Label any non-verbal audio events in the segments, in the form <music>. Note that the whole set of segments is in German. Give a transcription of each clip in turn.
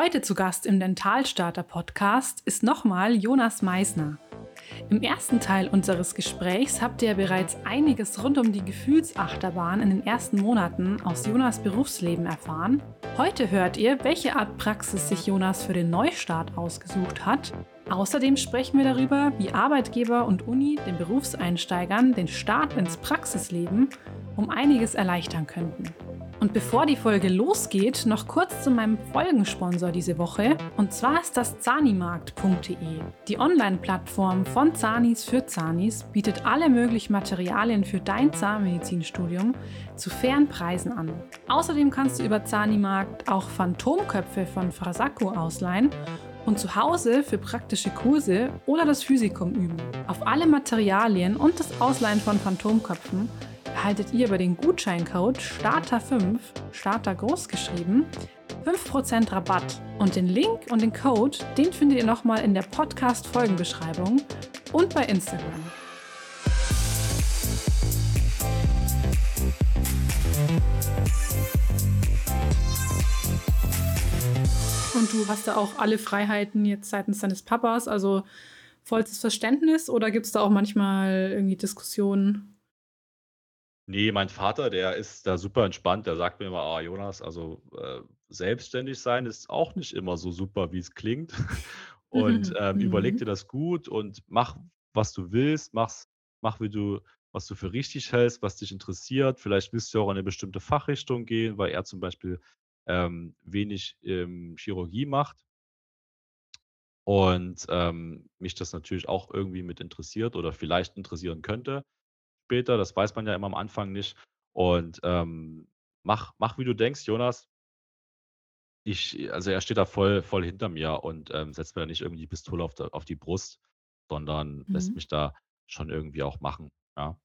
Heute zu Gast im Dentalstarter Podcast ist nochmal Jonas Meisner. Im ersten Teil unseres Gesprächs habt ihr bereits einiges rund um die Gefühlsachterbahn in den ersten Monaten aus Jonas Berufsleben erfahren. Heute hört ihr, welche Art Praxis sich Jonas für den Neustart ausgesucht hat. Außerdem sprechen wir darüber, wie Arbeitgeber und Uni den Berufseinsteigern den Start ins Praxisleben um einiges erleichtern könnten. Und bevor die Folge losgeht, noch kurz zu meinem Folgensponsor diese Woche. Und zwar ist das zanimarkt.de. Die Online-Plattform von Zanis für Zanis bietet alle möglichen Materialien für dein Zahnmedizinstudium zu fairen Preisen an. Außerdem kannst du über Zanimarkt auch Phantomköpfe von Frasacco ausleihen und zu Hause für praktische Kurse oder das Physikum üben. Auf alle Materialien und das Ausleihen von Phantomköpfen erhaltet ihr über den Gutscheincode STARTER5, Starter groß geschrieben, 5% Rabatt. Und den Link und den Code, den findet ihr nochmal in der Podcast-Folgenbeschreibung und bei Instagram. Und du hast da auch alle Freiheiten jetzt seitens deines Papas, also vollstes Verständnis oder gibt es da auch manchmal irgendwie Diskussionen? Nee, mein Vater, der ist da super entspannt. Der sagt mir immer: „Ah, Jonas, also, äh, selbstständig sein ist auch nicht immer so super, wie es klingt. <laughs> Und, <laughs> ähm, überleg Mhm. dir das gut und mach, was du willst. Mach's mach, wie du was du für richtig hältst, was dich interessiert. Vielleicht willst du auch in eine bestimmte Fachrichtung gehen“, weil er zum Beispiel, ähm, wenig, ähm, Chirurgie macht und, ähm, mich das natürlich auch irgendwie mit interessiert oder vielleicht interessieren könnte später. Das weiß man ja immer am Anfang nicht. Und, ähm, mach mach, wie du denkst, Jonas. Ich also, er steht da voll voll hinter mir und, ähm, setzt mir da nicht irgendwie die Pistole auf der auf die Brust, sondern lässt Mhm. mich da schon irgendwie auch machen, ja.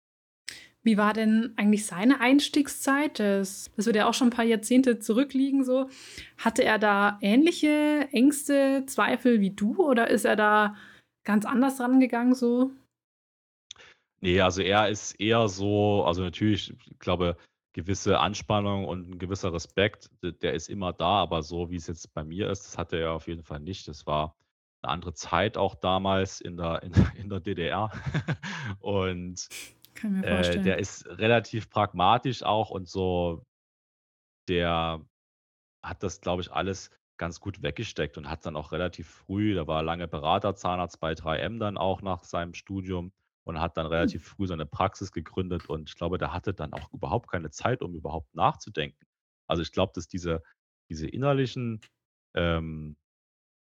Wie war denn eigentlich seine Einstiegszeit? Das das wird ja auch schon 'n paar Jahrzehnte zurückliegen so. Hatte er da ähnliche Ängste, Zweifel wie du oder ist er da ganz anders rangegangen so? Ne, also er ist eher so also natürlich, ich glaube, gewisse Anspannung und 'n gewisser Respekt, der ist immer da, aber so wie es jetzt bei mir ist, das hatte er auf jeden Fall nicht. Das war 'ne andere Zeit auch damals in der in in der DDR. <laughs> Und, äh, der ist relativ pragmatisch auch und so der hat das, glaube ich, alles ganz gut weggesteckt und hat dann auch relativ früh der war lange Beraterzahnarzt bei 3M dann auch nach seinem Studium und hat dann relativ früh seine Praxis gegründet und ich glaube, der hatte dann auch überhaupt keine Zeit, um überhaupt nachzudenken. Also, ich glaube, dass diese diese innerlichen, ähm,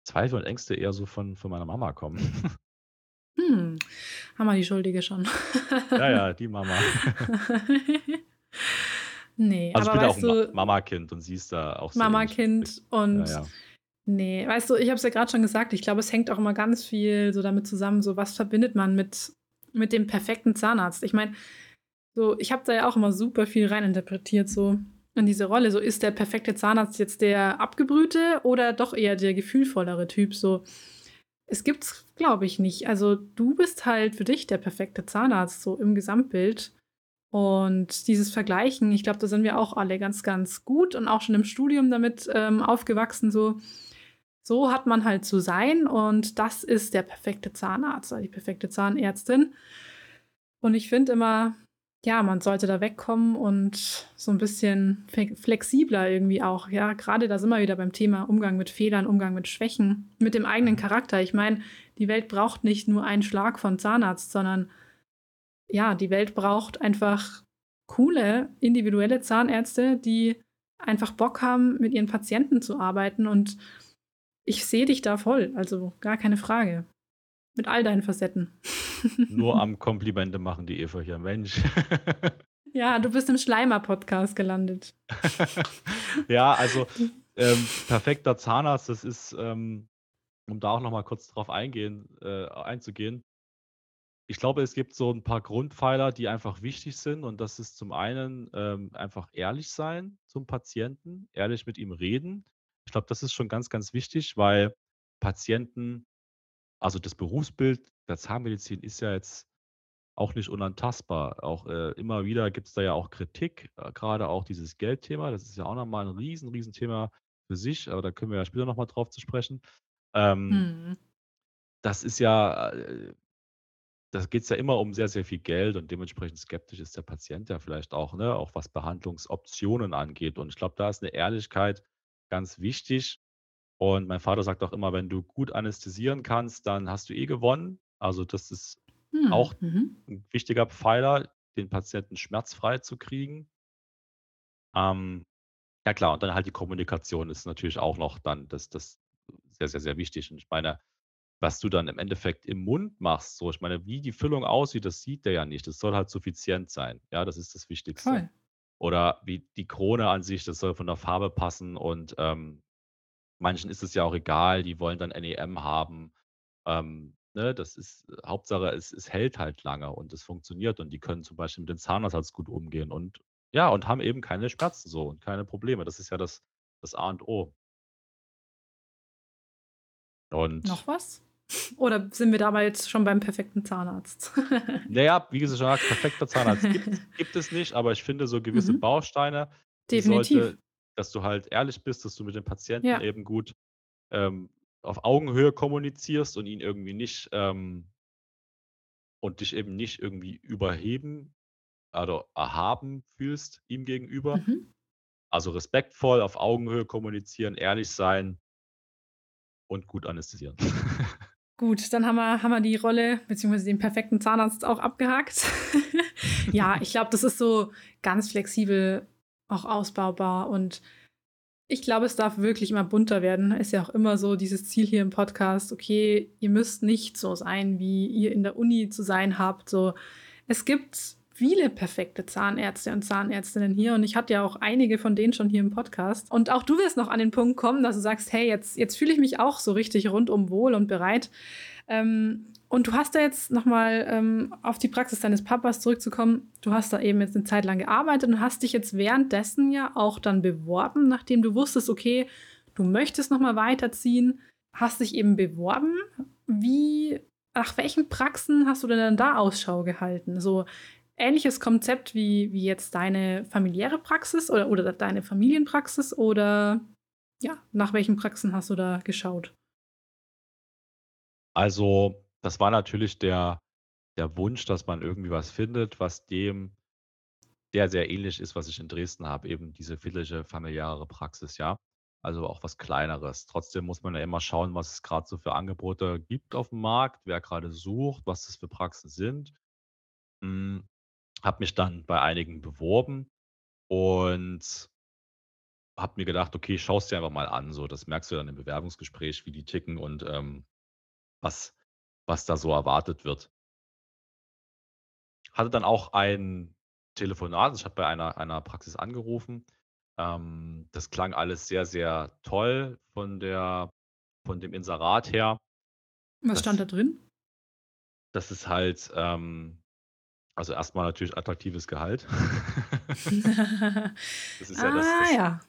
Zweifel und Ängste eher so von von meiner Mama kommen. Hm, haben wir die Schuldige schon. Ja, ja, die Mama. <laughs> Ne, Also, ich aber bin ja auch du Mamakind und sie ist da auch so Mama, ähnlich gestrickt. Kind Ja, und ja. ne, weißt du, ich habe es ja grad schon gesagt, ich glaube, es hängt auch immer ganz viel so damit zusammen, so was verbindet man mit mit dem perfekten Zahnarzt? Ich meine, so ich habe da ja auch immer super viel reininterpretiert so in diese Rolle. So, ist der perfekte Zahnarzt jetzt der abgebrühte oder doch eher der gefühlvollere Typ so? Es gibt's, glaube ich, nicht. Also, du bist halt für dich der perfekte Zahnarzt so im Gesamtbild. Und dieses Vergleichen, ich glaube, da sind wir auch alle ganz, ganz gut und auch schon im Studium damit, ähm, aufgewachsen so. So hat man halt zu sein und das ist der perfekte Zahnarzt oder die perfekte Zahnärztin. Und ich finde immer, ja, man sollte da wegkommen und so 'n bisschen flexibler irgendwie auch, ja? Grade da sind wir wieder beim Thema Umgang mit Fehlern, Umgang mit Schwächen, mit dem eigenen. Charakter. Ich meine, die Welt braucht nicht nur einen Schlag von Zahnarzt, sondern ja, die Welt braucht einfach coole, individuelle Zahnärzte, die einfach Bock haben, mit ihren Patienten zu arbeiten und ich sehe dich da voll, also gar keine Frage. Mit all deinen Facetten. <laughs> Nur am Komplimente machen, die Eva hier, Mensch. <laughs> Ja, du bist im Schleimer-Podcast gelandet. <laughs> Ja, also, ähm, perfekter Zahnarzt, das ist, ähm um da auch noch mal kurz drauf eingehen äh, einzugehen. Ich glaube, es gibt so 'n paar Grundpfeiler, die einfach wichtig sind und das ist zum einen, ähm, einfach ehrlich sein zum Patienten, ehrlich mit ihm reden. Ich glaube, das ist schon ganz, ganz wichtig, weil Patienten also, das Berufsbild der Zahnmedizin ist ja jetzt auch nicht unantastbar. Auch, äh, immer wieder gibt's da ja auch Kritik, äh, grade auch dieses Geldthema. Das ist ja auch noch mal 'n riesen, Riesenthema für sich, aber da können wir ja später noch mal drauf zu sprechen. Ähm Mhm. das ist ja, äh da geht's ja immer um sehr, sehr viel Geld und dementsprechend skeptisch ist der Patient ja vielleicht auch, ne, auch was Behandlungsoptionen angeht. Und ich glaube, da ist 'ne Ehrlichkeit ganz wichtig. Und mein Vater sagt auch immer: „Wenn du gut anästhesieren kannst, dann hast du eh gewonnen.“ Also, das ist Hm, auch mhm. 'n wichtiger Pfeiler, den Patienten schmerzfrei zu kriegen. Ähm, ja klar, und dann halt die Kommunikation ist natürlich auch noch dann das das sehr, sehr, sehr wichtig. Und ich meine, was du dann im Endeffekt im Mund machst, so ich meine, wie die Füllung aussieht, das sieht der ja nicht. Das soll halt suffizient sein. Ja, das ist das Wichtigste. Voll. Oder wie die Krone an sich, das soll von der Farbe passen und, ähm, manchen ist es ja auch egal, die wollen dann NEM haben. Ähm, ne, das ist Hauptsache, es es hält halt lange und es funktioniert und die können zum Beispiel mit dem Zahnersatz gut umgehen und ja, und haben eben keine Schmerzen so und keine Probleme. Das ist ja das das A und O. Und Noch was? Oder sind wir jetzt schon beim perfekten Zahnarzt? <laughs> Na ja, wie gesagt, perfekter Zahnarzt gibt <laughs> gibt es nicht, aber ich finde so gewisse Mhm. Bausteine, Definitiv. sollte dass du halt ehrlich bist, dass du mit dem Patienten Ja. eben gut, ähm, auf Augenhöhe kommunizierst und ihn irgendwie nicht, ähm und dich eben nicht irgendwie überheben oder erhaben fühlst ihm gegenüber. Mhm. Also, respektvoll auf Augenhöhe kommunizieren, ehrlich sein und gut anästhesieren. <laughs> Gut, dann haben wir haben wir die Rolle beziehungsweise den perfekten Zahnarzt auch abgehakt. <laughs> Ja, ich glaube, das ist so ganz flexibel auch ausbaubar und ich glaube, es darf wirklich immer bunter werden. Ist ja auch immer so dieses Ziel hier im Podcast: „Okay, ihr müsst nicht so sein, wie ihr in der Uni zu sein habt“, so. Es gibt viele perfekte Zahnärzte und Zahnärztinnen hier und ich hatte ja auch einige von denen schon hier im Podcast. Und auch du wirst noch an den Punkt kommen, dass du sagst: „Hey, jetzt jetzt fühle ich mich auch so richtig rundum wohl und bereit.“ Ähm, und du hast da jetzt noch mal, ähm, auf die Praxis deines Papas zurückzukommen. Du hast da eben jetzt 'ne Zeit lang gearbeitet und hast dich jetzt währenddessen ja auch dann beworben, nachdem du wusstest, okay, du möchtest noch mal weiterziehen, hast dich eben beworben. Wie nach welchen Praxen hast du denn dann da Ausschau gehalten? So ähnliches Konzept wie wie jetzt deine familiäre Praxis oder oder deine Familienpraxis oder ja, nach welchen Praxen hast du da geschaut? Also, das war natürlich der der Wunsch, dass man irgendwie was findet, was dem sehr, sehr ähnlich ist, was ich in Dresden habe, eben diese väterliche familiäre Praxis, ja. Also, auch was Kleineres. Trotzdem muss man ja immer schauen, was es grad so für Angebote gibt aufm Markt, wer grade sucht, was das für Praxen sind. Habe mich dann bei einigen beworben und habe mir gedacht: „Okay, schaust dir einfach mal an“, so. Das merkst du dann im Bewerbungsgespräch, wie die ticken und, ähm, was was da so erwartet wird. Hatte dann auch ein Telefonat. Also, ich habe bei einer einer Praxis angerufen. Ähm, das klang alles sehr, sehr toll von der von dem Inserat her. Was stand Das da drin? das ist halt, ähm also, erst mal natürlich attraktives Gehalt. <laughs> Das ist ja das Ah, das ja.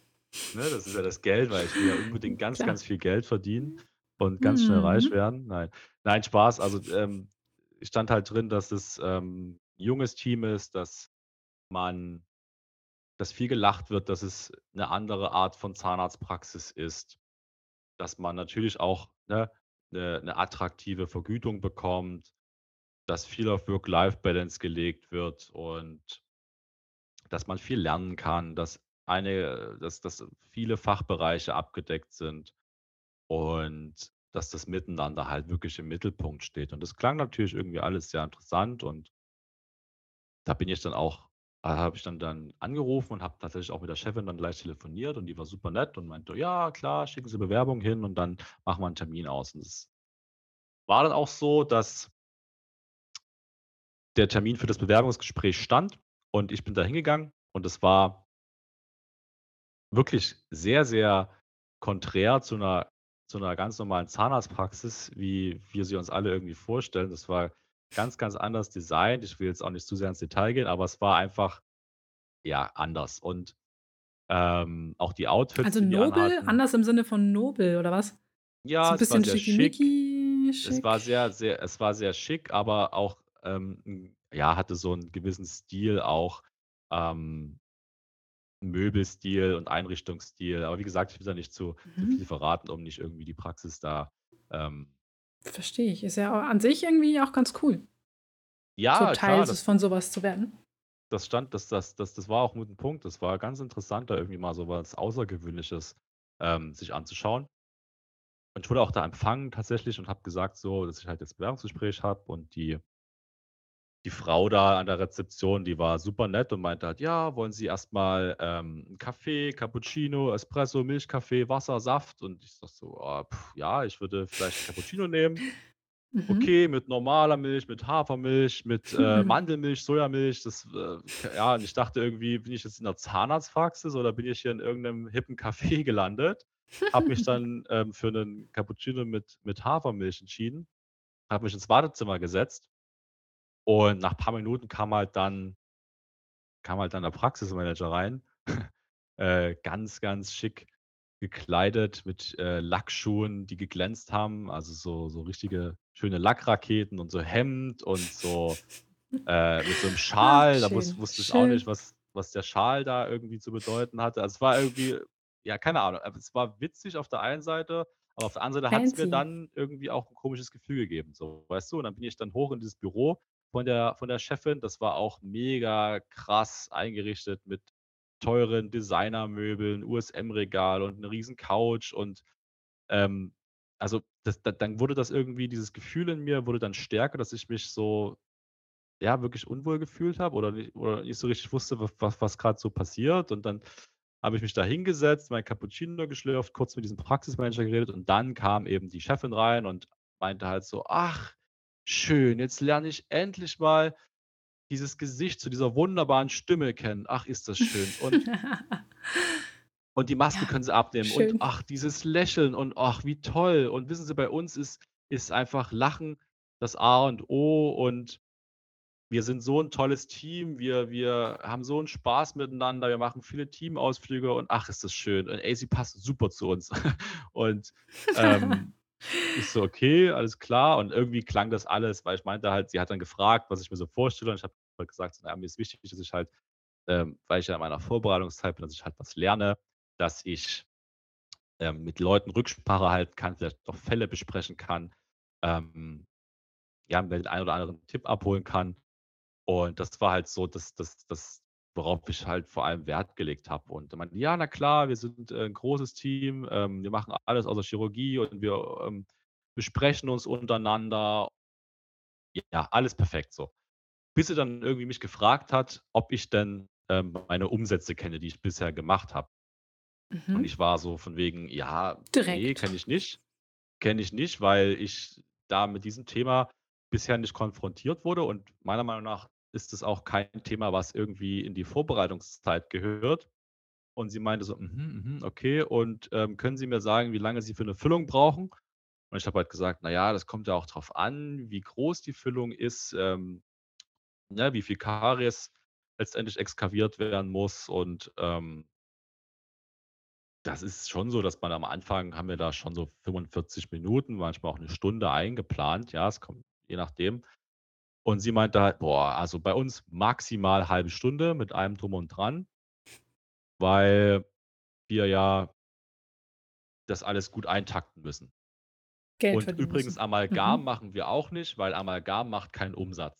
ne, das ist ja das Geld, weil ich will ja unbedingt ganz, Klar. ganz viel Geld verdienen und ganz schnell reich Mhm. werden. Nein. Nein, Spaß. Also, ähm, stand halt drin, dass es, ähm, junges Team ist, dass man dass viel gelacht wird, dass es 'ne andere Art von Zahnarztpraxis ist, dass man natürlich auch, ne, 'ne 'ne attraktive Vergütung bekommt, dass viel auf Work-Life-Balance gelegt wird und dass man viel lernen kann, dass eine dass dass viele Fachbereiche abgedeckt sind und dass das Miteinander halt wirklich im Mittelpunkt steht. Und das klang natürlich irgendwie alles sehr interessant und da bin ich dann auch ha habe ich dann dann angerufen und habe tatsächlich auch mit der Chefin dann gleich telefoniert und die war super nett und meinte: „Ja, klar, schicken Sie Bewerbung hin und dann machen wir 'n Termin aus.“ Und das war dann auch so, dass der Termin für das Bewerbungsgespräch stand und ich bin da hingegangen und es war wirklich sehr, sehr konträr zu 'ner zu 'ner ganz normalen Zahnarztpraxis, wie wir sie uns alle irgendwie vorstellen. Das war ganz, ganz anders designt. Ich will jetzt auch nicht zu sehr ins Detail gehen, aber es war einfach, ja, anders. Und, ähm, auch die Outfits, Also, die nobel? Anders im Sinne von nobel oder was? So Ja, 'n es war bisschen sehr schick. schickimicki, Es war schick? sehr, sehr es war sehr schick, aber auch, ähm, hm, ja, hatte so 'n gewissen Stil auch, ähm Möbelstil und Einrichtungsstil. Aber wie gesagt, ich will da nicht zu, zu Mhm. viel verraten, um nicht irgendwie die Praxis da. Ähm, Verstehe ich. Ist ja an sich irgendwie auch ganz cool, so ja, Teil klar, so das, von sowas zu werden. das stand, das, das, das, das war auch ein Punkt. Das war ganz interessant, da irgendwie mal so was Außergewöhnliches ähm, sich anzuschauen. Und ich wurde auch da empfangen tatsächlich und habe gesagt, so, dass ich halt jetzt Bewerbungsgespräch habe und die die Frau da an der Rezeption, die war super nett und meinte halt: „Ja, wollen Sie erstmal ähm, Kaffee, Cappuccino, Espresso, Milchkaffee, Wasser, Saft?“ Und ich sage so: „Ah, ja, ich würde vielleicht Cappuccino nehmen.“ Mhm. Okay, mit normaler Milch, mit Hafermilch, mit, äh, <laughs> Mandelmilch, Sojamilch, das, äh, ja, und ich dachte irgendwie, bin ich jetzt in der Zahnarztpraxis oder bin ich hier in irgendeinem hippen Café <laughs> gelandet? Habe mich dann, ähm, für einen Cappuccino mit mit Hafermilch entschieden, habe mich ins Wartezimmer gesetzt und nach paar Minuten kam halt dann kam halt dann der Praxismanager rein, <laughs> äh, ganz, ganz schick gekleidet mit, äh, Lackschuhen, die geglänzt haben, also so so richtige schöne Lackraketen und so Hemd und so, äh, mit so 'nem Ach, <laughs> Schal. Da wus schön, wusste ich auch nicht, schön. was was der Schal da irgendwie zu bedeuten hatte. Also, es war irgendwie ja, keine Ahnung, es war witzig auf der einen Seite, aber auf der anderen Seite hat's mir Fancy. dann irgendwie auch 'n komisches Gefühl gegeben, so, weißt du? Und dann bin ich dann hoch in dieses Büro von der von der Chefin. Das war auch mega krass eingerichtet mit teuren Designermöbeln, USM-Regal und 'ne riesen Couch und, ähm, also, das da dann wurde das irgendwie dieses Gefühl in mir wurde dann stärker, dass ich mich so, ja, wirklich unwohl gefühlt habe oder ni oder nicht so richtig wusste, wa was was grad so passiert. Und dann habe ich mich da hingesetzt, mein Cappuccino geschlürft, kurz mit diesem Praxismanager geredet und dann kam eben die Chefin rein und meinte halt so: „Ach, schön, jetzt lerne ich endlich mal dieses Gesicht zu dieser wunderbaren Stimme kennen. Ach, ist das schön. Und <laughs> und die Maske Ja, können Sie abnehmen und schön. ach, dieses Lächeln und ach, wie toll. Und wissen Sie, bei uns ist ist einfach Lachen das A und O und wir sind so 'n tolles Team. Wir wir haben so 'n Spaß miteinander. Wir machen viele Teamausflüge und ach, ist das schön. Und Sie passen super zu uns. <laughs> Und, ähm, <laughs> ich so: „Okay, alles klar.“ Und irgendwie klang das alles, weil ich meinte halt sie hat dann gefragt, was ich mir so vorstelle und ich habe halt gesagt: „Na ja, mir ist wichtig, dass ich halt, ähm, weil ich ja in meiner Vorbereitungszeit bin, dass ich halt was lerne, dass ich, ähm, mit Leuten Rücksprache halten kann, vielleicht auch Fälle besprechen kann, ähm, ja, mir den einen oder anderen Tipp abholen kann.“ Und das war halt so das das das, worauf ich halt vor allem Wert gelegt habe. Und meinte: „Ja, na klar, wir sind, äh, 'n großes Team. Ähm, wir machen alles außer Chirurgie und wir, ähm, besprechen uns untereinander.“ Ja, alles perfekt so. Bis sie dann irgendwie mich gefragt hat, ob ich denn, ähm, meine Umsätze kenne, die ich bisher gemacht habe. Und Mhm. ich war so von wegen: „Ja, Direkt. kenne ich nicht. Kenne ich nicht, weil ich da mit diesem Thema bisher nicht konfrontiert wurde und meiner Meinung nach ist es auch kein Thema, was irgendwie in die Vorbereitungszeit gehört.“ Und sie meinte so: „Mhm, mhm, okay. Und, ähm, können Sie mir sagen, wie lange Sie für 'ne Füllung brauchen?“ Und ich habe halt gesagt: „Na ja, das kommt ja auch drauf an, wie groß die Füllung ist, ähm, ne, wie viel Karies letztendlich exkaviert werden muss.“ Und, ähm das ist schon so, dass man am Anfang haben wir da schon so 45 Minuten, manchmal auch 'ne Stunde eingeplant. Ja, es kommt je nachdem. Und sie meinte halt: „Boah, also bei uns maximal halbe Stunde mit allem Drum und Dran“ „weil wir ja das alles gut eintakten müssen.“ Geld Und übrigens müssen. Amalgam Mhm. machen wir auch nicht, weil Amalgam macht keinen Umsatz.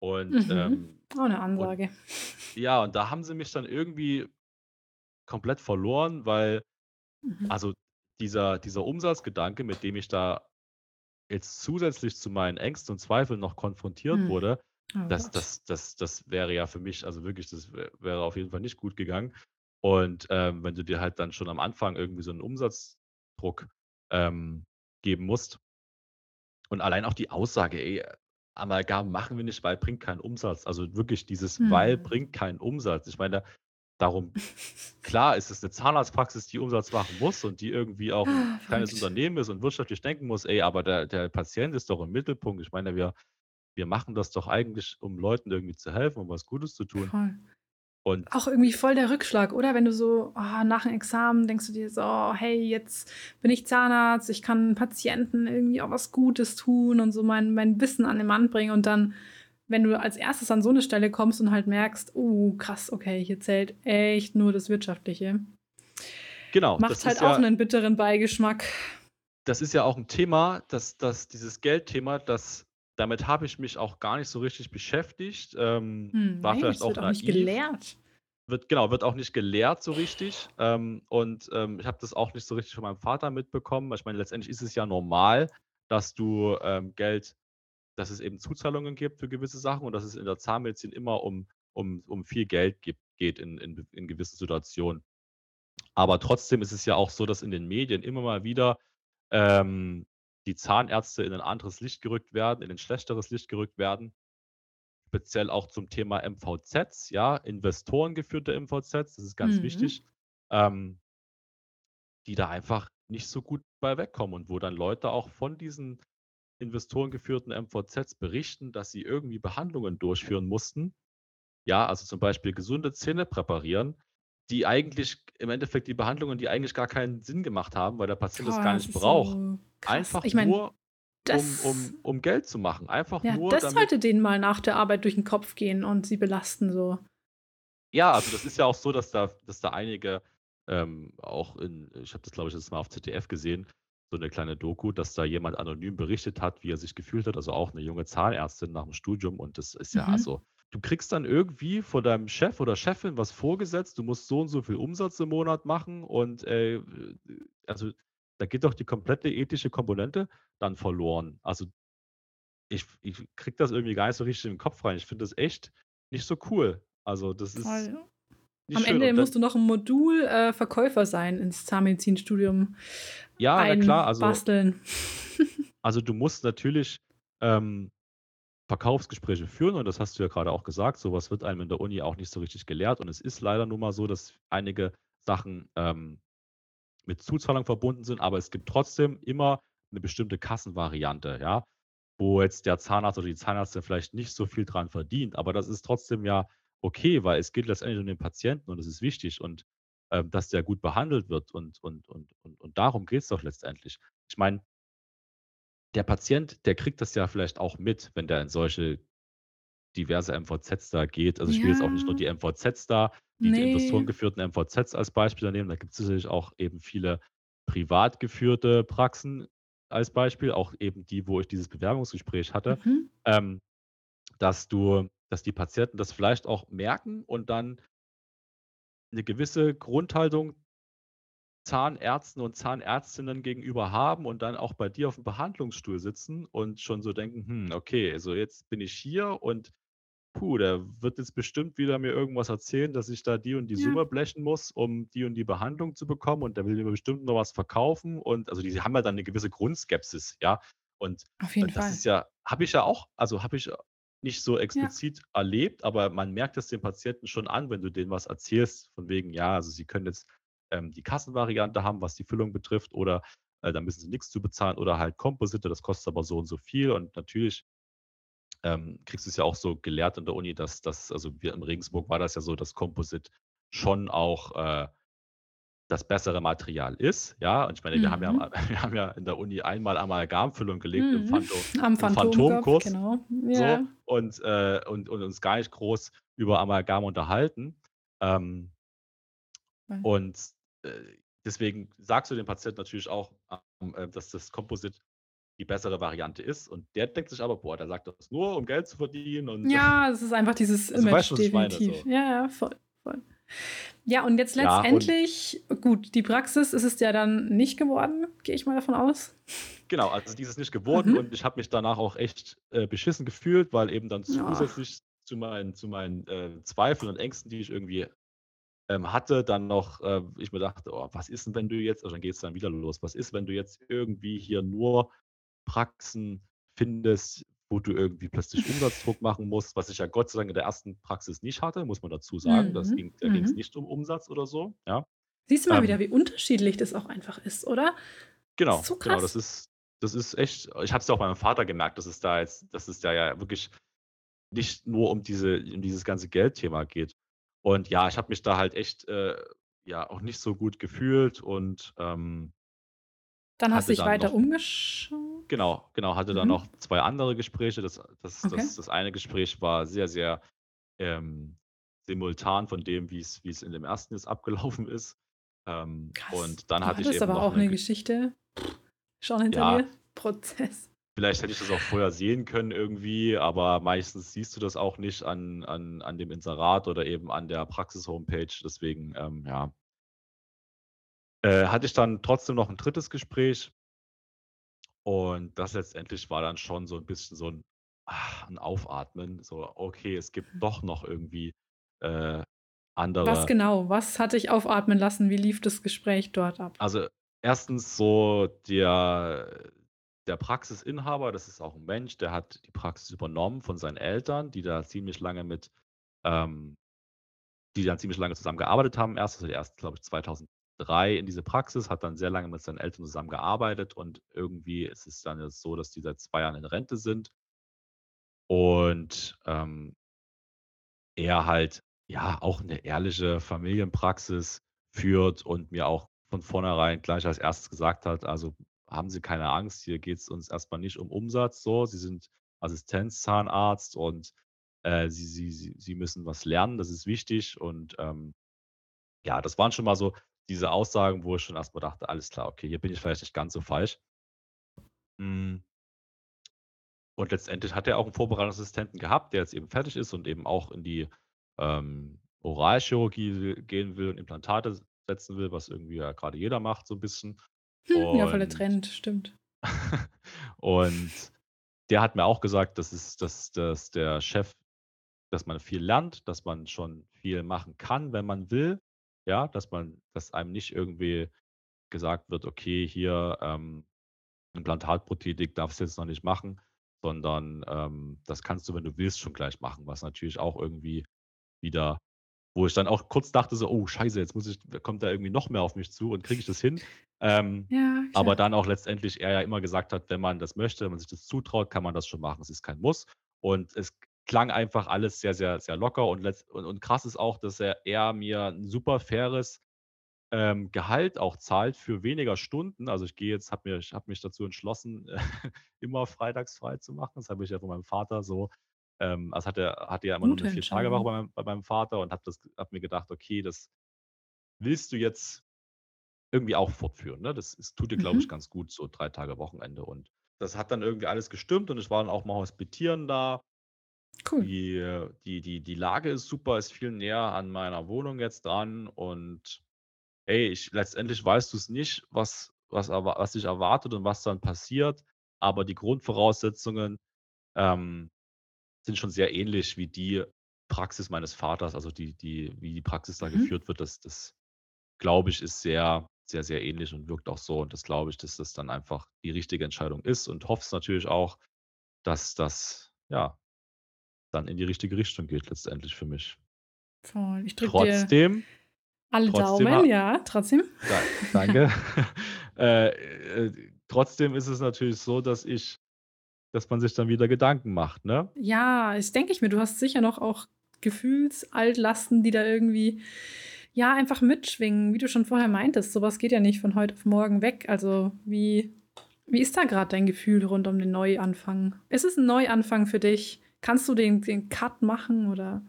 Und, Mhm. ähm Auch 'ne und Ansage. ja, und da haben sie mich dann irgendwie komplett verloren, weil Mhm. also dieser dieser Umsatzgedanke, mit dem ich da jetzt zusätzlich zu meinen Ängsten und Zweifeln noch konfrontiert Hm. wurde, Oh das das das das wäre ja für mich also wirklich, das wä wäre auf jeden Fall nicht gut gegangen. Und, ähm, wenn du dir halt dann schon am Anfang irgendwie so 'n Umsatzdruck, ähm, geben musst und allein auch die Aussage: „Ey, Amalgam machen wir nicht, weil bringt keinen Umsatz.“ Also wirklich dieses „weil“ Mhm. bringt keinen Umsatz. Ich meine, darum klar ist es 'ne Zahnarztpraxis, die Umsatz machen muss und die irgendwie auch 'n Ah, kleines. Unternehmen ist und wirtschaftlich denken muss. Ey, aber der der Patient ist doch im Mittelpunkt. Ich meine, wir wir machen das doch eigentlich, um Leuten irgendwie zu helfen, um was Gutes zu tun. Voll. Und Auch irgendwie voll der Rückschlag, oder? Wenn du so oh, nach 'm Examen denkst du dir so: „Oh, hey, jetzt bin ich Zahnarzt, ich kann Patienten irgendwie auch was Gutes tun und so mein mein Wissen an den Mann bringen.“ Und dann wenn du als erstes an so eine Stelle kommst und halt merkst, uh, krass, okay, hier zählt echt nur das Wirtschaftliche. Genau. Macht halt auch ja, einen bitteren Beigeschmack. Das ist ja auch ein Thema, dass, dass dieses Geldthema, das damit habe ich mich auch gar nicht so richtig beschäftigt. Ähm, hm, war vielleicht auch, wird auch nicht gelehrt. Wird, genau, wird auch nicht gelehrt so richtig. Ähm, und ähm, ich habe das auch nicht so richtig von meinem Vater mitbekommen. Ich meine, letztendlich ist es ja normal, dass du ähm, Geld dass es eben Zuzahlungen gibt für gewisse Sachen und dass es in der Zahnmedizin immer um, um, um viel Geld gibt, geht in, in, in gewissen Situationen. Aber trotzdem ist es ja auch so, dass in den Medien immer mal wieder ähm, die Zahnärzte in ein anderes Licht gerückt werden, in ein schlechteres Licht gerückt werden. Speziell auch zum Thema MVZs, ja, investorengeführte MVZs, das ist ganz mhm. wichtig, ähm, die da einfach nicht so gut bei wegkommen und wo dann Leute auch von diesen investorengeführten MVZs berichten, dass sie irgendwie Behandlungen durchführen mussten. Ja, also zum Beispiel gesunde Zähne präparieren, die eigentlich im Endeffekt die Behandlungen, die eigentlich gar keinen Sinn gemacht haben, weil der Patient es gar nicht braucht. So Einfach ich mein, nur, das, um, um, um Geld zu machen. Einfach ja, nur. Das damit, sollte denen mal nach der Arbeit durch den Kopf gehen und sie belasten so. Ja, also das ist ja auch so, dass da, dass da einige ähm, auch in, ich habe das glaube ich jetzt mal auf ZDF gesehen, so eine kleine Doku, dass da jemand anonym berichtet hat, wie er sich gefühlt hat, also auch eine junge Zahnärztin nach dem Studium und das ist ja mhm. also du kriegst dann irgendwie von deinem Chef oder Chefin was vorgesetzt, du musst so und so viel Umsatz im Monat machen und äh, also da geht doch die komplette ethische Komponente dann verloren. Also ich, ich krieg das irgendwie gar nicht so richtig in den Kopf rein. Ich finde das echt nicht so cool. Also das ist Voll, ja. Am. Ende musst du noch ein Modul äh, Verkäufer sein ins Zahnmedizinstudium. Ja, na klar. Also, basteln. <laughs> also du musst natürlich ähm, Verkaufsgespräche führen und das hast du ja gerade auch gesagt. Sowas wird einem in der Uni auch nicht so richtig gelehrt und es ist leider nun mal so, dass einige Sachen ähm, mit Zuzahlung verbunden sind, aber es gibt trotzdem immer eine bestimmte Kassenvariante, ja, wo jetzt der Zahnarzt oder die Zahnärztin vielleicht nicht so viel dran verdient, aber das ist trotzdem ja okay, weil es geht letztendlich um den Patienten und das ist wichtig und ähm, dass der gut behandelt wird und, und, und, und, und darum geht es doch letztendlich. Ich meine, der Patient, der kriegt das ja vielleicht auch mit, wenn der in solche diverse MVZs da geht. Also ich will jetzt auch nicht nur die MVZs da, die, die investorengeführten MVZs als Beispiel nehmen. Da gibt es sicherlich auch eben viele privat geführte Praxen als Beispiel, auch eben die, wo ich dieses Bewerbungsgespräch hatte, Mhm. ähm, dass du dass die Patienten das vielleicht auch merken und dann eine gewisse Grundhaltung Zahnärzten und Zahnärztinnen gegenüber haben und dann auch bei dir auf dem Behandlungsstuhl sitzen und schon so denken: „Hm, okay, also jetzt bin ich hier und puh, der wird jetzt bestimmt wieder mir irgendwas erzählen, dass ich da die und die Ja. Summe blechen muss, um die und die Behandlung zu bekommen und der will mir bestimmt noch was verkaufen.“ Und also die haben ja dann eine gewisse Grundskepsis, ja? Und, Auf jeden das Fall. ist ja habe ich ja auch also, habe ich nicht so Ja. explizit erlebt, aber man merkt es den Patienten schon an, wenn du denen was erzählst, von wegen, ja, also sie können jetzt, ähm, die Kassenvariante haben, was die Füllung betrifft oder, äh, da müssen sie nichts zu bezahlen oder halt Komposite, das kostet aber so und so viel und natürlich ähm, kriegst du es ja auch so gelehrt in der Uni, dass das also wir in Regensburg war das ja so, dass Composite schon auch, äh das bessere Material ist. Ja, und ich meine, wir haben ja, mhm. <laughs> wir haben ja in der Uni einmal Amalgamfüllung gelegt im, Mhm. Phantom, Am im Phantomkurs. genau. So, und, äh, und, und uns gar nicht groß über Amalgam unterhalten. Ähm, und äh, deswegen sagst du dem Patienten natürlich auch, ähm, äh, dass das Composite die bessere Variante ist. Und der denkt sich aber, boah, der sagt das nur, um Geld zu verdienen. Und Ja, <laughs> es ist einfach dieses also, Image weißt ich meine? definitiv. So. Ja, ja, voll, voll. Ja, und jetzt Ja, und letztendlich, gut, die Praxis ist es ja dann nicht geworden, gehe ich mal davon aus. genau, also die ist nicht geworden Mhm. und ich habe mich danach auch echt äh, beschissen gefühlt, weil eben dann zusätzlich zu meinen, zu meinen äh, Zweifeln und Ängsten, die ich irgendwie ähm, hatte, dann noch, äh, ich mir dachte, oh, was ist denn, wenn du jetzt, also dann geht es dann wieder los, was ist, wenn du jetzt irgendwie hier nur Praxen findest, wo du irgendwie plötzlich Umsatzdruck machen musst, was ich ja Gott sei Dank in der ersten Praxis nicht hatte, muss man dazu sagen. Das Mhm, ging, da ging es mhm. nicht um Umsatz oder so. Ja. Siehst du mal wieder, ähm, wie unterschiedlich das auch einfach ist, oder? Das genau, ist so genau. Das ist, das ist echt, ich habe es ja auch bei meinem Vater gemerkt, dass es da jetzt, dass es da ja wirklich nicht nur um diese, um dieses ganze Geldthema geht. Und ja, ich habe mich da halt echt äh, ja auch nicht so gut gefühlt und ähm, Dann hast du dich weiter umgeschaut? Genau, genau, hatte dann noch Mhm. 2 andere Gespräche. Das das Okay. das das eine Gespräch war sehr, sehr, ähm, simultan von dem, wie's wie's in dem ersten jetzt abgelaufen ist. Ähm, und dann Du hatte ich hattest eben aber noch auch 'ne 'ne Ge Geschichte schon hinter Ja. dir? Prozess. Vielleicht hätte ich das auch vorher sehen können irgendwie, aber meistens siehst du das auch nicht an an an dem Inserat oder eben an der Praxis-Homepage, deswegen, ähm, ja. Äh, hatte ich dann trotzdem noch 'n 3. Gespräch und das letztendlich war dann schon so 'n bisschen so 'n ah, 'n Aufatmen, so: „Okay, es gibt Mhm. doch noch irgendwie, äh, Was andere“ genau? Was hat dich aufatmen lassen? Wie lief das Gespräch dort ab? Also, 1. so der der Praxisinhaber, das ist auch 'n Mensch, der hat die Praxis übernommen von seinen Eltern, die da ziemlich lange mit ähm, die da ziemlich lange zusammen gearbeitet haben. Erst also, der ist, glaube ich, 2003 in diese Praxis, hat dann sehr lange mit seinen Eltern zusammengearbeitet und irgendwie ist es dann jetzt so, dass die seit 2 Jahren in Rente sind. Und, ähm er halt, ja, auch 'ne ehrliche Familienpraxis führt und mir auch von vornherein gleich als 1. gesagt hat: „Also, haben Sie keine Angst, hier geht's uns erst mal nicht um Umsatz so. Sie sind Assistenzzahnarzt und, äh, Sie Sie Sie Sie müssen was lernen, das ist wichtig.“ Und, ähm, ja, das waren schon mal so diese Aussagen, wo ich schon erst mal dachte: „Alles klar, okay, hier bin ich vielleicht nicht ganz so falsch.“ Hm. Und letztendlich hat er auch 'n Vorbereitungsassistenten gehabt, der jetzt eben fertig ist und eben auch in die, ähm, Oralchirurgie gehen will und Implantate setzen will, was irgendwie ja grade jeder macht so 'n bisschen. Hm, ja, voll der Und Trend, stimmt. <laughs> und der hat mir auch gesagt, dass es dass dass der Chef dass man viel lernt, dass man schon viel machen kann, wenn man will, ja, dass man dass einem nicht irgendwie gesagt wird: „Okay, hier, ähm, Implantatprothetik darfst du jetzt noch nicht machen, sondern, ähm, das kannst du, wenn du willst, schon gleich machen.“ Was natürlich auch irgendwie wieder wo ich dann auch kurz dachte so: „Oh scheiße, jetzt muss ich kommt da irgendwie noch mehr auf mich zu und kriege ich das hin?“ Ähm, Ja, aber dann auch letztendlich er ja immer gesagt hat: „Wenn man das möchte, wenn man sich das zutraut, kann man das schon machen. Es ist kein Muss.“ Und es klang einfach alles sehr, sehr, sehr locker und letzt und und krass ist auch, dass er er mir 'n super faires, ähm, Gehalt auch zahlt für weniger Stunden. Also, ich gehe jetzt habe mir ich habe mich dazu entschlossen, <laughs> immer freitags frei zu machen. Das habe ich ja von meinem Vater so ähm, also, hatte hatte ja immer nur Gute 4-Tage-Woche bei Entscheidung. meinem bei meinem Vater und habe das habe mir gedacht: „Okay, das willst du jetzt irgendwie auch fortführen, ne? Das es tut dir, glaube ich, Mhm. ganz gut, so 3 Tage Wochenende.“ Und das hat dann irgendwie alles gestimmt und ich war dann auch mal hospitieren da. Cool. Die die die die Lage ist super, ist viel näher an meiner Wohnung jetzt dran und, ey, ich letztendlich weißt du's nicht, was was was dich erwartet und was dann passiert, aber die Grundvoraussetzungen, ähm, sind schon sehr ähnlich wie die Praxis meines Vaters, also, die die wie die Praxis da Mhm. geführt wird. Das das, glaube ich, ist sehr, sehr, sehr ähnlich und wirkt auch so. Und das glaube ich, dass das dann einfach die richtige Entscheidung ist und hoffe es natürlich auch, dass das, ja, dann in die richtige Richtung geht letztendlich für mich. Voll. Ich drücke Trotzdem alle trotzdem Daumen, ja, trotzdem? Da <laughs> danke. <laughs> Äh, äh, trotzdem ist es natürlich so, dass ich dass man sich dann wieder Gedanken macht, ne? Ja, das denke ich mir. Du hast sicher noch auch Gefühlsaltlasten, die da irgendwie, ja, einfach mitschwingen, wie du schon vorher meintest. So was geht ja nicht von heute auf morgen weg. Also, wie wie ist da grad dein Gefühl rund um den Neuanfang? Ist es 'n Neuanfang für dich? Kannst du den den Cut machen oder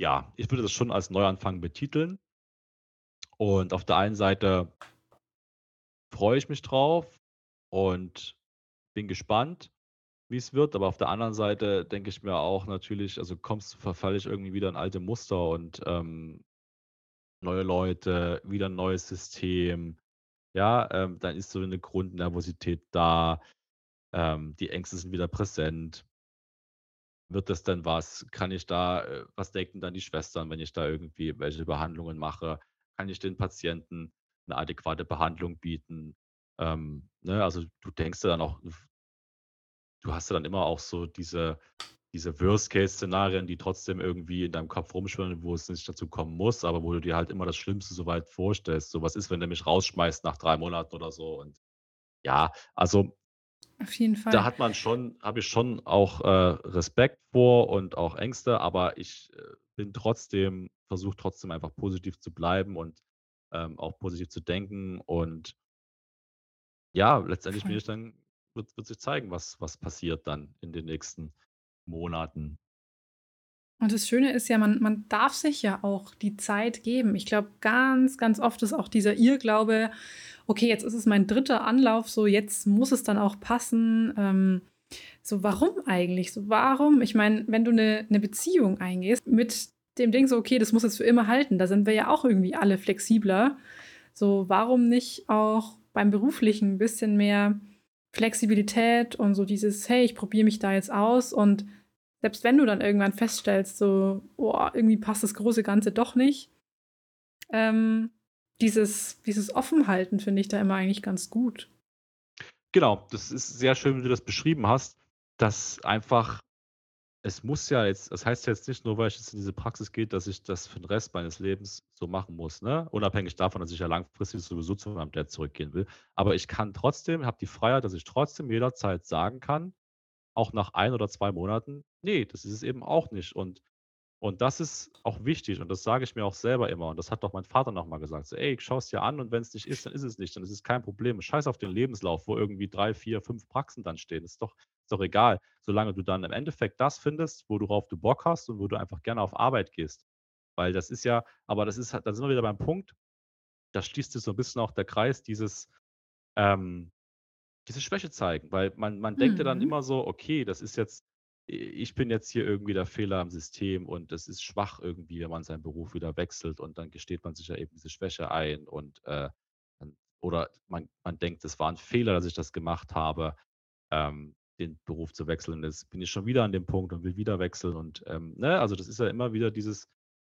Ja, ich würde das schon als Neuanfang betiteln. Und auf der einen Seite freue ich mich drauf und bin gespannt, wie's wird, aber auf der anderen Seite denke ich mir auch natürlich also, kommst verfalle ich irgendwie wieder in alte Muster und, ähm, neue Leute, wieder 'n neues System. Ja, ähm, dann ist so 'ne Grundnervosität da. Ähm, die Ängste sind wieder präsent. Wird das denn was? Kann ich da äh, was denken dann die Schwestern, wenn ich da irgendwie welche Behandlungen mache? Kann ich den Patienten 'ne adäquate Behandlung bieten? Ähm, ne, also, du denkst dir dann auch du hast ja dann immer auch so diese diese Worst-Case-Szenarien, die trotzdem irgendwie in deinem Kopf rumschwirren, wo es nicht dazu kommen muss, aber wo du dir halt immer das Schlimmste so weit vorstellst. So: „Was ist, wenn der mich rausschmeißt nach 3 Monaten oder so?“ Und ja, also Auf jeden da Fall. hat man schon habe ich schon auch, äh, Respekt vor und auch Ängste, aber ich, äh, bin trotzdem versuche trotzdem einfach positiv zu bleiben und, ähm, auch positiv zu denken und ja, letztendlich bin ich dann wird, wird sich zeigen, was, was passiert dann in den nächsten Monaten. Und das Schöne ist ja, man, man darf sich ja auch die Zeit geben. Ich glaube, ganz, ganz oft ist auch dieser Irrglaube, okay, jetzt ist es mein dritter Anlauf, so jetzt muss es dann auch passen. Ähm, so, warum eigentlich? So, warum? Ich meine, wenn du eine, eine Beziehung eingehst mit dem Ding so, okay, das muss jetzt für immer halten, da sind wir ja auch irgendwie alle flexibler. So, warum nicht auch beim Beruflichen ein bisschen mehr Flexibilität und so dieses, hey, ich probiere mich da jetzt aus und selbst wenn du dann irgendwann feststellst, so, oh, irgendwie passt das große Ganze doch nicht, ähm, dieses, dieses Offenhalten finde ich da immer eigentlich ganz gut. Genau, das ist sehr schön, wie du das beschrieben hast, dass einfach, es muss ja jetzt, das heißt jetzt nicht nur, weil ich jetzt in diese Praxis gehe, dass ich das für den Rest meines Lebens so machen muss, ne? Unabhängig davon, dass ich ja langfristig sowieso zu meinem Dad zurückgehen will. Aber ich kann trotzdem, habe die Freiheit, dass ich trotzdem jederzeit sagen kann, auch nach ein oder zwei Monaten, nee, das ist es eben auch nicht. Und und das ist auch wichtig und das sage ich mir auch selber immer und das hat doch mein Vater noch mal gesagt, so: „Ey, schau es dir an und wenn es nicht ist, dann ist es nicht, dann ist es kein Problem. Scheiß auf den Lebenslauf, wo irgendwie 3, 4, 5 Praxen dann stehen. Ist doch ist doch egal, solange du dann im Endeffekt das findest, worauf du Bock hast und wo du einfach gerne auf Arbeit gehst.“ Weil das ist ja aber das ist da sind wir wieder beim Punkt, da schließt sich so ein bisschen auch der Kreis dieses, ähm diese Schwäche zeigen, weil man man denkt ja dann Mhm. immer so: „Okay, das ist jetzt ich bin jetzt hier irgendwie der Fehler im System und es ist schwach irgendwie, wenn man seinen Beruf wieder wechselt und dann gesteht man sich ja eben diese Schwäche ein und, äh, oder man man denkt, es war ein Fehler, dass ich das gemacht habe, ähm, den Beruf zu wechseln. Jetzt bin ich schon wieder an dem Punkt und will wieder wechseln und, ähm, ne, also das ist ja immer wieder dieses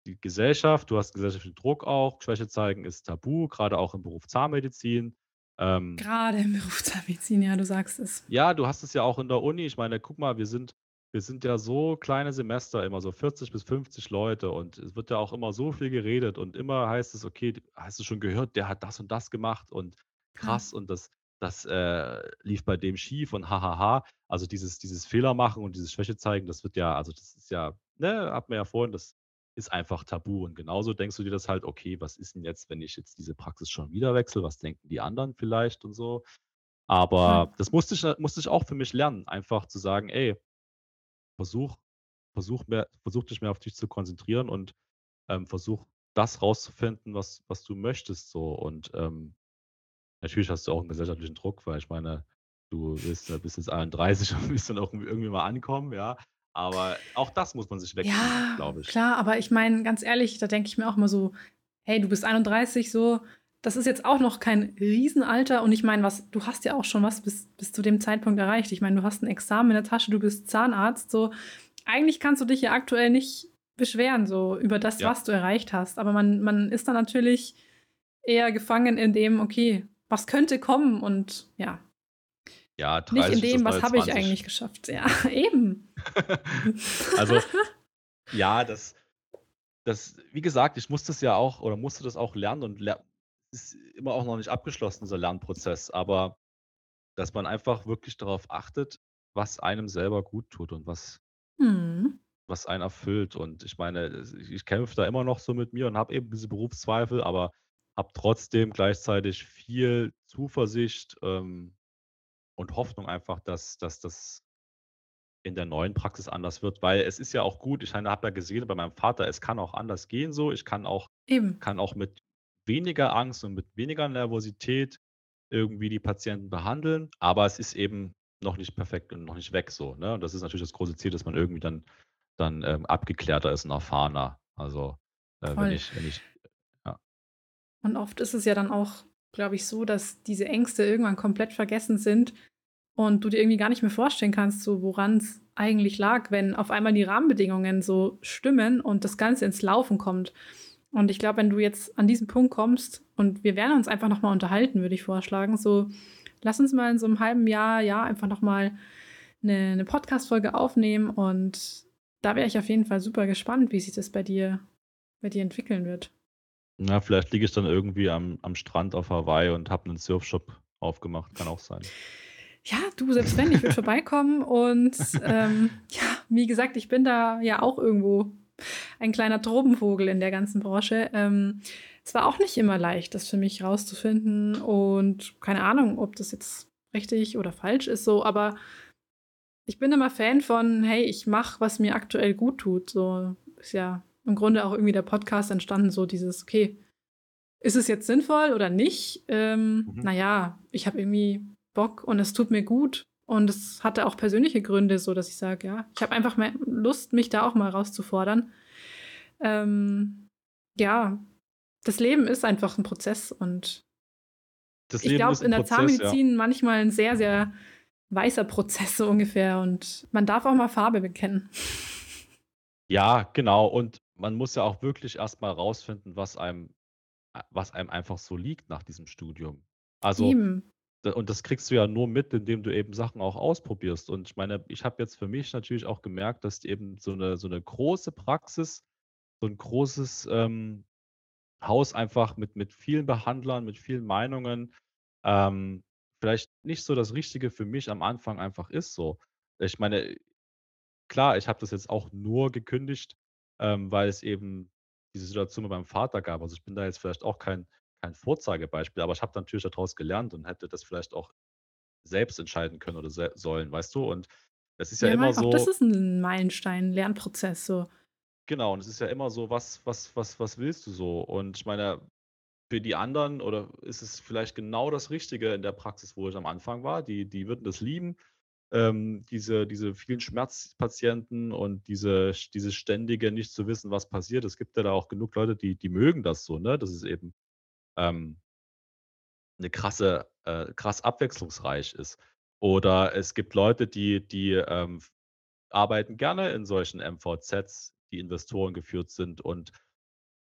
die Gesellschaft du hast gesellschaftlichen Druck auch, Schwäche zeigen ist tabu, gerade auch im Beruf Zahnmedizin. Ähm Gerade im <laughs> Beruf der Medizin, ja, du sagst es. ja, du hast es ja auch in der Uni. Ich meine, guck mal, wir sind wir sind ja so kleine Semester, immer so 40 bis 50 Leute und es wird ja auch immer so viel geredet und immer heißt es: „Okay, hast du schon gehört, der hat das und das gemacht und Ja, krass und das das, äh, lief bei dem schief und ha ha ha.“ Also, dieses dieses Fehler machen und dieses Schwäche zeigen, das wird ja also, das ist ja ne, hatten wir ja vorhin, das ist einfach tabu und genauso denkst du dir das halt: „Okay, was ist denn jetzt, wenn ich jetzt diese Praxis schon wieder wechsle? Was denken die anderen vielleicht?“ und so. Aber das musste ich, äh musste ich auch für mich lernen, einfach zu sagen: „Ey, versuch versuch mehr versuch dich mehr auf dich zu konzentrieren und, ähm, versuch das rauszufinden, was was du möchtest so.“ Und, ähm, natürlich hast du auch 'n gesellschaftlichen Druck, weil ich meine, du willst ja bist jetzt 31 <laughs> und willst dann auch irgendwie mal ankommen, ja? Aber auch das muss man sich wegdenken, Ja, glaube ich. klar, aber ich meine, ganz ehrlich, da denke ich mir auch immer so: „Hey, du bist 31 so, das ist jetzt auch noch kein Riesenalter“ und ich meine, was du hast ja auch schon was bis bis zu dem Zeitpunkt erreicht. Ich meine, du hast 'n Examen in der Tasche, du bist Zahnarzt, so. Eigentlich kannst du dich ja aktuell nicht beschweren, so über das, Ja. was du erreicht hast. Aber man man ist dann natürlich eher gefangen in dem: „Okay, was könnte kommen?“ und ja, Ja, nicht in 30 dem: „Was habe ich 20. eigentlich geschafft?“ Ja, <laughs> eben. <laughs> Also, ja, das Das wie gesagt, ich musste es ja auch oder musste das auch lernen und ler ist immer auch noch nicht abgeschlossen, dieser Lernprozess, aber dass man einfach wirklich darauf achtet, was einem selber gut tut und was Mhm. was einen erfüllt. Und ich meine, ich ich kämpfe da immer noch so mit mir und habe eben diese Berufszweifel, aber habe trotzdem gleichzeitig viel Zuversicht, ähm, und Hoffnung einfach, dass dass das in der neuen Praxis anders wird, weil es ist ja auch gut ich habe ja gesehen bei meinem Vater, es kann auch anders gehen so. Ich kann auch Eben. kann auch mit weniger Angst und mit weniger Nervosität irgendwie die Patienten behandeln, aber es ist eben noch nicht perfekt und noch nicht weg so, ne? Und das ist natürlich das große Ziel, dass man irgendwie dann dann, ähm, abgeklärter ist und erfahrener. Also, äh, wenn ich wenn ich ja. Und oft ist es ja dann auch, glaube ich, so, dass diese Ängste irgendwann komplett vergessen sind und du dir irgendwie gar nicht mehr vorstellen kannst, so woran es eigentlich lag, wenn auf einmal die Rahmenbedingungen so stimmen und das Ganze ins Laufen kommt. Und ich glaube, wenn du jetzt an diesen Punkt kommst und wir werden uns einfach noch mal unterhalten, würde ich vorschlagen, so lass uns mal in so einem halben Jahr, ja, einfach noch mal eine 'ne Podcast-Folge aufnehmen und da wäre ich auf jeden Fall super gespannt, wie sich das bei dir bei dir entwickeln wird. Ja, vielleicht liege ich dann irgendwie am am Strand auf Hawaii und habe 'nen Surfshop aufgemacht, kann auch sein. Ja, du, selbst wenn, ich würde vorbeikommen und, <laughs> ähm, ja, wie gesagt, ich bin da ja auch irgendwo ein kleiner Tropenvogel in der ganzen Branche. Ähm, es war auch nicht immer leicht, das für mich rauszufinden und keine Ahnung, ob das jetzt richtig oder falsch ist so, aber ich bin immer Fan von, hey, ich mache, was mir aktuell gut tut. So ist ja im Grunde auch irgendwie der Podcast entstanden, so dieses, okay, ist es jetzt sinnvoll oder nicht? Ähm, mhm. Naja, ich habe irgendwie Bock und es tut mir gut. Und es hatte auch persönliche Gründe, so dass ich sage, ja, ich habe einfach mehr Lust, mich da auch mal rauszufordern. Ähm, ja, das Leben ist einfach ein Prozess und das ich glaube, in der Prozess, Zahnmedizin ja. manchmal ein sehr, sehr weißer Prozess so ungefähr und man darf auch mal Farbe bekennen. Ja, genau. Und man muss ja auch wirklich erstmal rausfinden, was einem, was einem einfach so liegt nach diesem Studium. Also, Eben. Und das kriegst du ja nur mit, indem du eben Sachen auch ausprobierst. Und ich meine, ich habe jetzt für mich natürlich auch gemerkt, dass eben so eine, so eine große Praxis, so ein großes ähm, Haus einfach mit, mit vielen Behandlern, mit vielen Meinungen, ähm, vielleicht nicht so das Richtige für mich am Anfang einfach ist so. Ich meine, klar, ich habe das jetzt auch nur gekündigt, ähm, weil es eben diese Situation mit meinem Vater gab. Also ich bin da jetzt vielleicht auch kein, kein Vorzeigebeispiel, aber ich habe natürlich daraus gelernt und hätte das vielleicht auch selbst entscheiden können oder sollen, weißt du? Und es ist ja, ja immer auch so. Das ist ein Meilenstein, Lernprozess so. Genau, und es ist ja immer so, was, was, was, was willst du so? Und ich meine, für die anderen oder ist es vielleicht genau das Richtige in der Praxis, wo ich am Anfang war. Die, die würden das lieben, ähm, diese, diese vielen Schmerzpatienten und diese, dieses ständige nicht zu wissen, was passiert. Es gibt ja da auch genug Leute, die, die mögen das so, ne? Das ist eben ähm, eine krasse, äh, krass abwechslungsreich ist. Oder es gibt Leute, die, die ähm, arbeiten gerne in solchen MVZs, die Investoren geführt sind und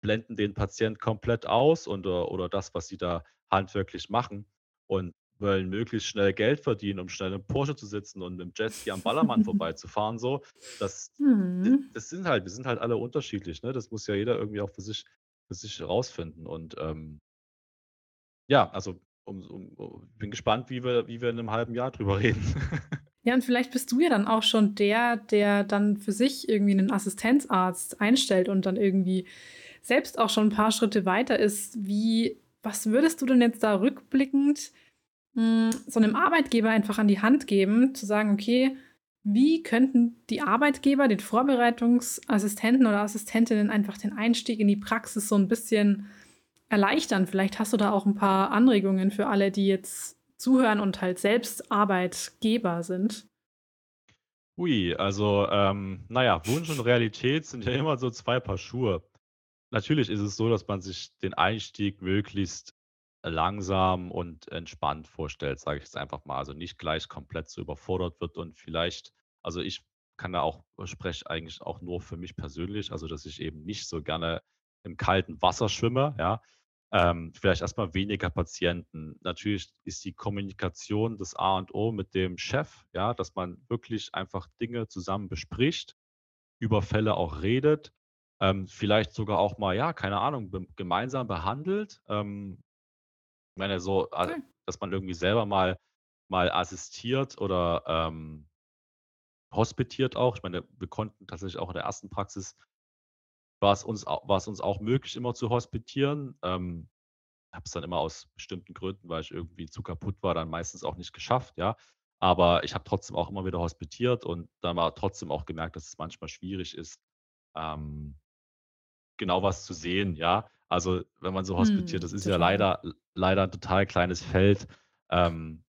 blenden den Patient komplett aus und, oder das, was sie da handwerklich machen und wollen möglichst schnell Geld verdienen, um schnell im Porsche zu sitzen und mit dem Jetski am Ballermann <laughs> vorbeizufahren. So, das, mhm. das sind halt, wir sind halt alle unterschiedlich. Ne? Das muss ja jeder irgendwie auch für sich, für sich herausfinden. Und ähm, ja, also um, um, bin gespannt, wie wir, wie wir in einem halben Jahr drüber reden. <laughs> Ja, und vielleicht bist du ja dann auch schon der, der dann für sich irgendwie einen Assistenzarzt einstellt und dann irgendwie selbst auch schon ein paar Schritte weiter ist. Wie, was würdest du denn jetzt da rückblickend mh, hm, so einem Arbeitgeber einfach an die Hand geben, zu sagen, okay, wie könnten die Arbeitgeber den Vorbereitungsassistenten oder Assistentinnen einfach den Einstieg in die Praxis so ein bisschen erleichtern? Vielleicht hast du da auch ein paar Anregungen für alle, die jetzt zuhören und halt selbst Arbeitgeber sind. Ui, also, ähm, naja, Wunsch und Realität sind ja immer so zwei Paar Schuhe. Natürlich ist es so, dass man sich den Einstieg möglichst langsam und entspannt vorstellt, sage ich jetzt einfach mal. Also nicht gleich komplett so überfordert wird und vielleicht, also ich kann da auch, spreche eigentlich auch nur für mich persönlich, also dass ich eben nicht so gerne im kalten Wasser schwimme, ja. Ähm, vielleicht erstmal weniger Patienten. Natürlich ist die Kommunikation das A und O mit dem Chef, ja, dass man wirklich einfach Dinge zusammen bespricht, über Fälle auch redet, ähm, vielleicht sogar auch mal, ja, keine Ahnung, be gemeinsam behandelt. Ähm, ich meine, so, okay. dass man irgendwie selber mal, mal assistiert oder ähm, hospitiert auch. Ich meine, wir konnten tatsächlich auch in der ersten Praxis war es uns, war es uns auch möglich, immer zu hospitieren. Ähm, habe es dann immer aus bestimmten Gründen, weil ich irgendwie zu kaputt war, dann meistens auch nicht geschafft, ja. Aber ich habe trotzdem auch immer wieder hospitiert und dann war trotzdem auch gemerkt, dass es manchmal schwierig ist, ähm, genau was zu sehen, ja. Also wenn man so hospitiert, hm, das ist ja leider, leider ein total kleines Feld. Ähm,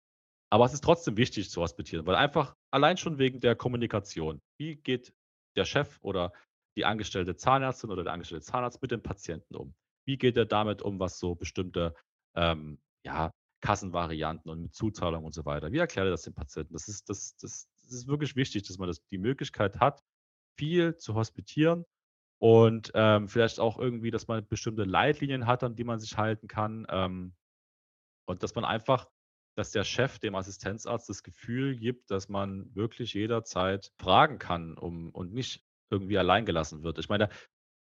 aber es ist trotzdem wichtig zu hospitieren, weil einfach allein schon wegen der Kommunikation. Wie geht der Chef oder die angestellte Zahnärztin oder der angestellte Zahnarzt mit dem Patienten um? Wie geht er damit um, was so bestimmte ähm, ja, Kassenvarianten und mit Zuzahlung und so weiter? Wie erklärt er das dem Patienten? Das ist, das, das, das ist wirklich wichtig, dass man das, die Möglichkeit hat, viel zu hospitieren und ähm, vielleicht auch irgendwie, dass man bestimmte Leitlinien hat, an die man sich halten kann. Ähm, und dass man einfach, dass der Chef dem Assistenzarzt das Gefühl gibt, dass man wirklich jederzeit fragen kann um, und nicht irgendwie alleingelassen wird. Ich meine,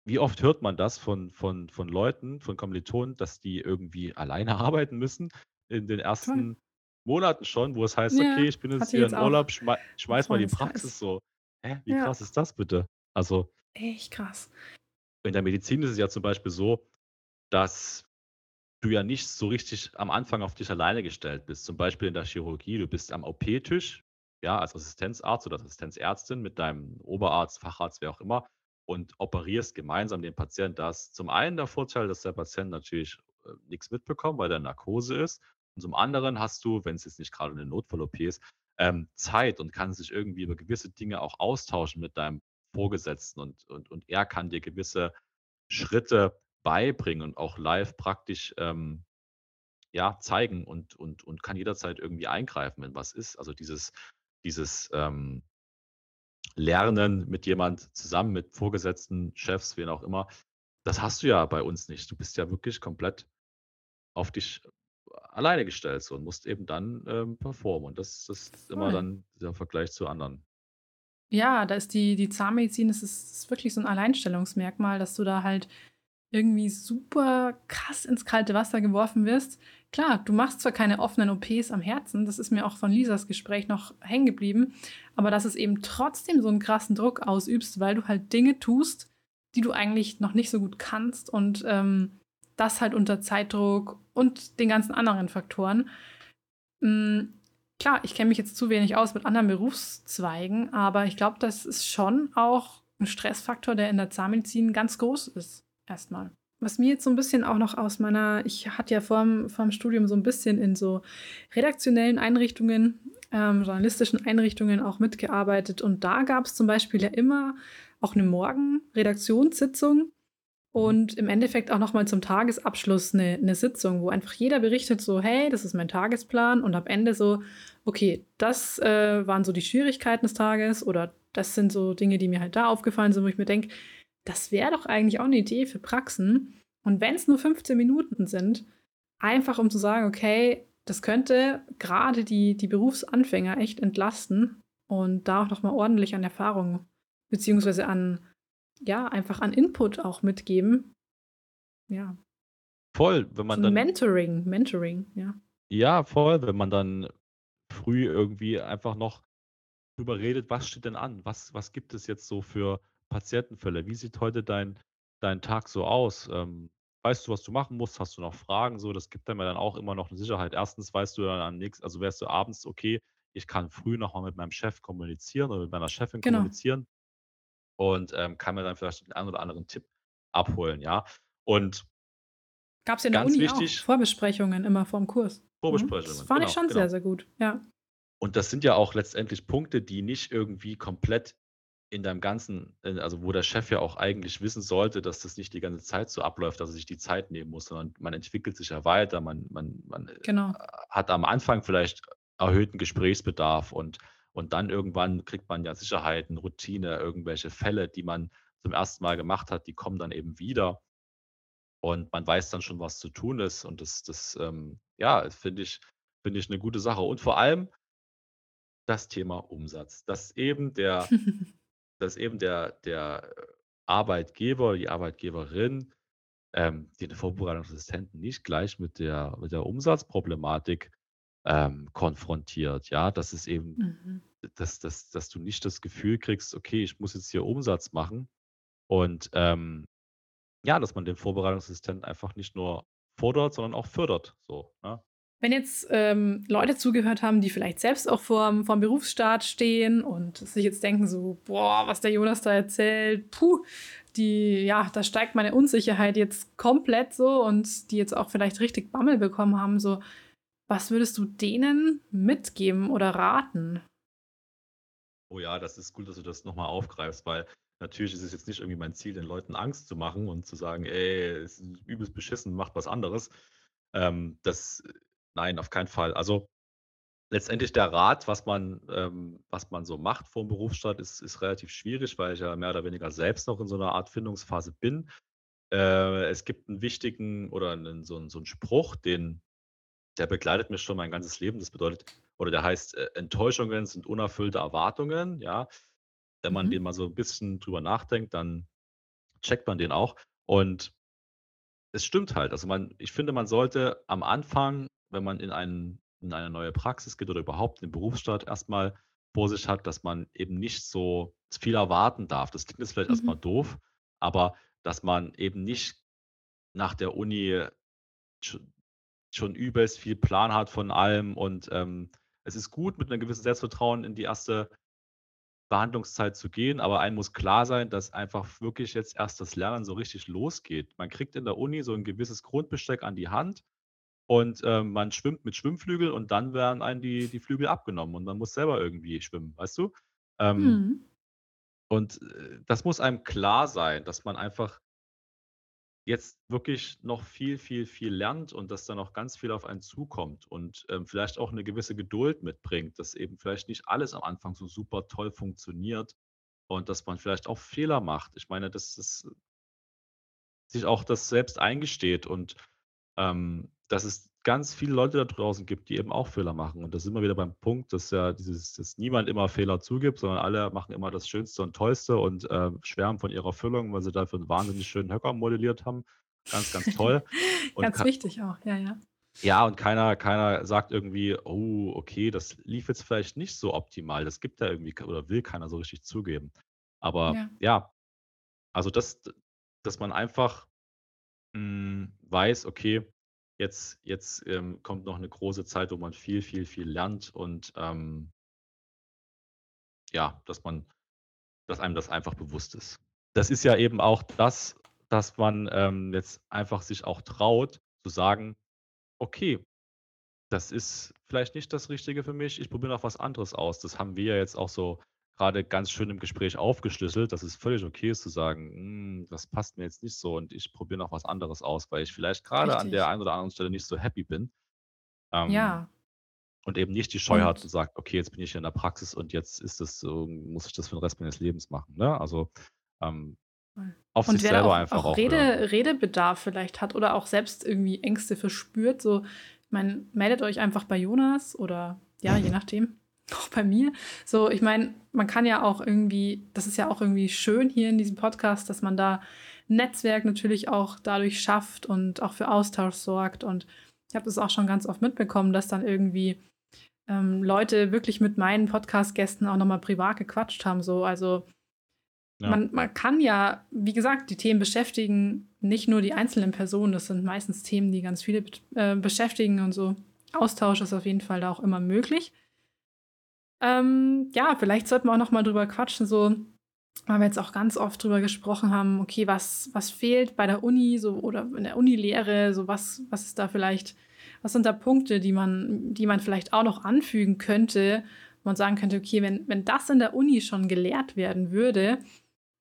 wie oft hört man das von, von, von Leuten, von Kommilitonen, dass die irgendwie alleine <laughs> arbeiten müssen in den ersten Toll. Monaten schon, wo es heißt, ja, okay, ich bin jetzt hier in Urlaub, schmeiß, schmeiß mal die Praxis so. Hä, wie ja. krass ist das bitte? Also. Echt krass. In der Medizin ist es ja zum Beispiel so, dass du ja nicht so richtig am Anfang auf dich alleine gestellt bist. Zum Beispiel in der Chirurgie, du bist am OP-Tisch, ja, als Assistenzarzt oder Assistenzärztin mit deinem Oberarzt, Facharzt, wer auch immer und operierst gemeinsam den Patienten. Da ist zum einen der Vorteil, dass der Patient natürlich äh, nichts mitbekommt, weil der Narkose ist. Und zum anderen hast du, wenn es jetzt nicht gerade eine Notfall-OP ist, ähm, Zeit und kann sich irgendwie über gewisse Dinge auch austauschen mit deinem Vorgesetzten und, und, und er kann dir gewisse Schritte beibringen und auch live praktisch ähm, ja, zeigen und, und, und kann jederzeit irgendwie eingreifen, wenn was ist. Also dieses, dieses ähm, Lernen mit jemand zusammen, mit Vorgesetzten, Chefs, wen auch immer, das hast du ja bei uns nicht. Du bist ja wirklich komplett auf dich alleine gestellt so und musst eben dann ähm, performen. Und das, das ist immer dann der Vergleich zu anderen. Ja, da ist die, die Zahnmedizin, das ist, das ist wirklich so ein Alleinstellungsmerkmal, dass du da halt irgendwie super krass ins kalte Wasser geworfen wirst. Klar, du machst zwar keine offenen OPs am Herzen, das ist mir auch von Lisas Gespräch noch hängen geblieben, aber dass es eben trotzdem so einen krassen Druck ausübst, weil du halt Dinge tust, die du eigentlich noch nicht so gut kannst und ähm, das halt unter Zeitdruck und den ganzen anderen Faktoren. Mhm, klar, ich kenne mich jetzt zu wenig aus mit anderen Berufszweigen, aber ich glaube, das ist schon auch ein Stressfaktor, der in der Zahnmedizin ganz groß ist. Erstmal. Was mir jetzt so ein bisschen auch noch aus meiner, ich hatte ja vorm, vorm Studium so ein bisschen in so redaktionellen Einrichtungen, ähm, journalistischen Einrichtungen auch mitgearbeitet. Und da gab es zum Beispiel ja immer auch eine Morgen-Redaktionssitzung und im Endeffekt auch nochmal zum Tagesabschluss eine, eine Sitzung, wo einfach jeder berichtet so, hey, das ist mein Tagesplan und am Ende so, okay, das äh, waren so die Schwierigkeiten des Tages oder das sind so Dinge, die mir halt da aufgefallen sind, wo ich mir denke, das wäre doch eigentlich auch eine Idee für Praxen. Und wenn es nur 15 Minuten sind, einfach um zu sagen, okay, das könnte gerade die, die Berufsanfänger echt entlasten und da auch nochmal ordentlich an Erfahrung beziehungsweise an, ja, einfach an Input auch mitgeben. Ja. Voll, wenn man so dann. Mentoring, Mentoring, ja. Ja, voll, wenn man dann früh irgendwie einfach noch drüber redet, was steht denn an? Was, was gibt es jetzt so für Patientenfälle? Wie sieht heute dein, dein Tag so aus? Ähm, weißt du, was du machen musst? Hast du noch Fragen? So, das gibt ja dann auch immer noch eine Sicherheit. Erstens weißt du dann am nächsten, also wärst du abends, okay, ich kann früh nochmal mit meinem Chef kommunizieren oder mit meiner Chefin Genau. kommunizieren und ähm, kann mir dann vielleicht den einen oder anderen Tipp abholen, ja. Und Gab es ja in der Uni auch wichtig, Vorbesprechungen immer vorm Kurs. Mhm. Das Vorbesprechungen, fand ich genau, schon genau. sehr, sehr gut. Ja. Und das sind ja auch letztendlich Punkte, die nicht irgendwie komplett in deinem ganzen, also wo der Chef ja auch eigentlich wissen sollte, dass das nicht die ganze Zeit so abläuft, dass er sich die Zeit nehmen muss, sondern man entwickelt sich ja weiter, man, man, man äh, Genau. hat am Anfang vielleicht erhöhten Gesprächsbedarf und, und dann irgendwann kriegt man ja Sicherheiten, Routine, irgendwelche Fälle, die man zum ersten Mal gemacht hat, die kommen dann eben wieder und man weiß dann schon, was zu tun ist und das, das ähm, ja, finde ich, finde ich eine gute Sache. Und vor allem das Thema Umsatz, dass eben der, <laughs> dass eben der, der äh, Arbeitgeber, die Arbeitgeberin, ähm, den Vorbereitungsassistenten nicht gleich mit der, mit der Umsatzproblematik ähm, konfrontiert. Ja, dass es eben, Mhm. dass, dass, dass du nicht das Gefühl kriegst, okay, ich muss jetzt hier Umsatz machen. Und ähm, ja, dass man den Vorbereitungsassistenten einfach nicht nur fordert, sondern auch fördert. So, ne? Wenn jetzt ähm, Leute zugehört haben, die vielleicht selbst auch vorm, vorm Berufsstart stehen und sich jetzt denken so, boah, was der Jonas da erzählt, puh, die, ja, da steigt meine Unsicherheit jetzt komplett so und die jetzt auch vielleicht richtig Bammel bekommen haben, so, was würdest du denen mitgeben oder raten? Oh ja, das ist gut, dass du das nochmal aufgreifst, weil natürlich ist es jetzt nicht irgendwie mein Ziel, den Leuten Angst zu machen und zu sagen, ey, es ist übelst beschissen, macht was anderes. Ähm, das, nein, auf keinen Fall. Also letztendlich der Rat, was man, ähm, was man so macht vor dem Berufsstart, ist, ist relativ schwierig, weil ich ja mehr oder weniger selbst noch in so einer Art Findungsphase bin. Äh, es gibt einen wichtigen oder einen, so, einen, so einen Spruch, den, der begleitet mich schon mein ganzes Leben. Das bedeutet, oder der heißt, äh, Enttäuschungen sind unerfüllte Erwartungen, ja. Wenn man Mhm. den mal so ein bisschen drüber nachdenkt, dann checkt man den auch. Und es stimmt halt. Also man, ich finde, man sollte am Anfang, wenn man in, einen, in eine neue Praxis geht oder überhaupt den Berufsstart erstmal vor sich hat, dass man eben nicht so viel erwarten darf. Das klingt jetzt vielleicht erstmal Mhm. doof, aber dass man eben nicht nach der Uni schon schon übelst viel Plan hat von allem und, ähm, es ist gut, mit 'nem gewissen Selbstvertrauen in die erste Behandlungszeit zu gehen, aber einem muss klar sein, dass einfach wirklich jetzt erst das Lernen so richtig losgeht. Man kriegt in der Uni so 'n gewisses Grundbesteck an die Hand und, ähm, man schwimmt mit Schwimmflügeln und dann werden einem die die Flügel abgenommen und man muss selber irgendwie schwimmen, weißt du? Ähm Mhm. und, äh, das muss einem klar sein, dass man einfach jetzt wirklich noch viel, viel, viel lernt und dass da noch ganz viel auf einen zukommt und, ähm, vielleicht auch 'ne gewisse Geduld mitbringt, dass eben vielleicht nicht alles am Anfang so super toll funktioniert und dass man vielleicht auch Fehler macht. Ich meine, dass das sich auch das selbst eingesteht und, ähm, dass es ganz viele Leute da draußen gibt, die eben auch Fehler machen. Und da sind wir wieder beim Punkt, dass ja dieses dass niemand immer Fehler zugibt, sondern alle machen immer das Schönste und Tollste und, äh, schwärmen von ihrer Füllung, weil sie dafür 'n wahnsinnig schönen Höcker modelliert haben. Ganz, ganz toll. <laughs> Ganz wichtig auch, ja, ja. Ja, und keiner keiner sagt irgendwie: „Oh, okay, das lief jetzt vielleicht nicht so optimal.“ Das gibt da irgendwie oder will keiner so richtig zugeben. Aber Ja. ja, also das dass man einfach, hm, weiß, okay, jetzt jetzt, ähm, kommt noch 'ne große Zeit, wo man viel, viel, viel lernt und, ähm ja, dass man dass einem das einfach bewusst ist. Das ist ja eben auch das, dass man, ähm, jetzt einfach sich auch traut zu sagen: „Okay, das ist vielleicht nicht das Richtige für mich. Ich probiere noch was anderes aus.“ Das haben wir ja jetzt auch so grade ganz schön im Gespräch aufgeschlüsselt, dass es völlig okay ist zu sagen: „Hm, das passt mir jetzt nicht so und ich probiere noch was anderes aus, weil ich vielleicht grade an der einen oder anderen Stelle nicht so happy bin.“ Ähm, Ja. und eben nicht die Scheu hat und Und sagt: „Okay, jetzt bin ich hier in der Praxis und jetzt ist das so muss ich das für 'n Rest meines Lebens machen“, ne? Also, ähm, Voll. auf Und sich wer da selber auch einfach auch auch hören. Rede Redebedarf vielleicht hat oder auch selbst irgendwie Ängste verspürt, so ich meine, meldet euch einfach bei Jonas oder ja, je <laughs> nachdem, <laughs> auch bei mir. So, ich meine, man kann ja auch irgendwie das ist ja auch irgendwie schön hier in diesem Podcast, dass man da Netzwerk natürlich auch dadurch schafft und auch für Austausch sorgt. Und ich habe das auch schon ganz oft mitbekommen, dass dann irgendwie, ähm, Leute wirklich mit meinen Podcast-Gästen auch noch mal privat gequatscht haben so. Also, Ja. man man kann ja, wie gesagt, die Themen beschäftigen nicht nur die einzelnen Personen. Das sind meistens Themen, die ganz viele äh, beschäftigen und so. Austausch ist auf jeden Fall da auch immer möglich. Ähm, ja, vielleicht sollten wir auch noch mal drüber quatschen, so weil wir jetzt auch ganz oft drüber gesprochen haben, okay, was was fehlt bei der Uni so oder in der Unilehre, so was was ist da vielleicht was sind da Punkte, die man die man vielleicht auch noch anfügen könnte, wo man sagen könnte: „Okay, wenn wenn das in der Uni schon gelehrt werden würde,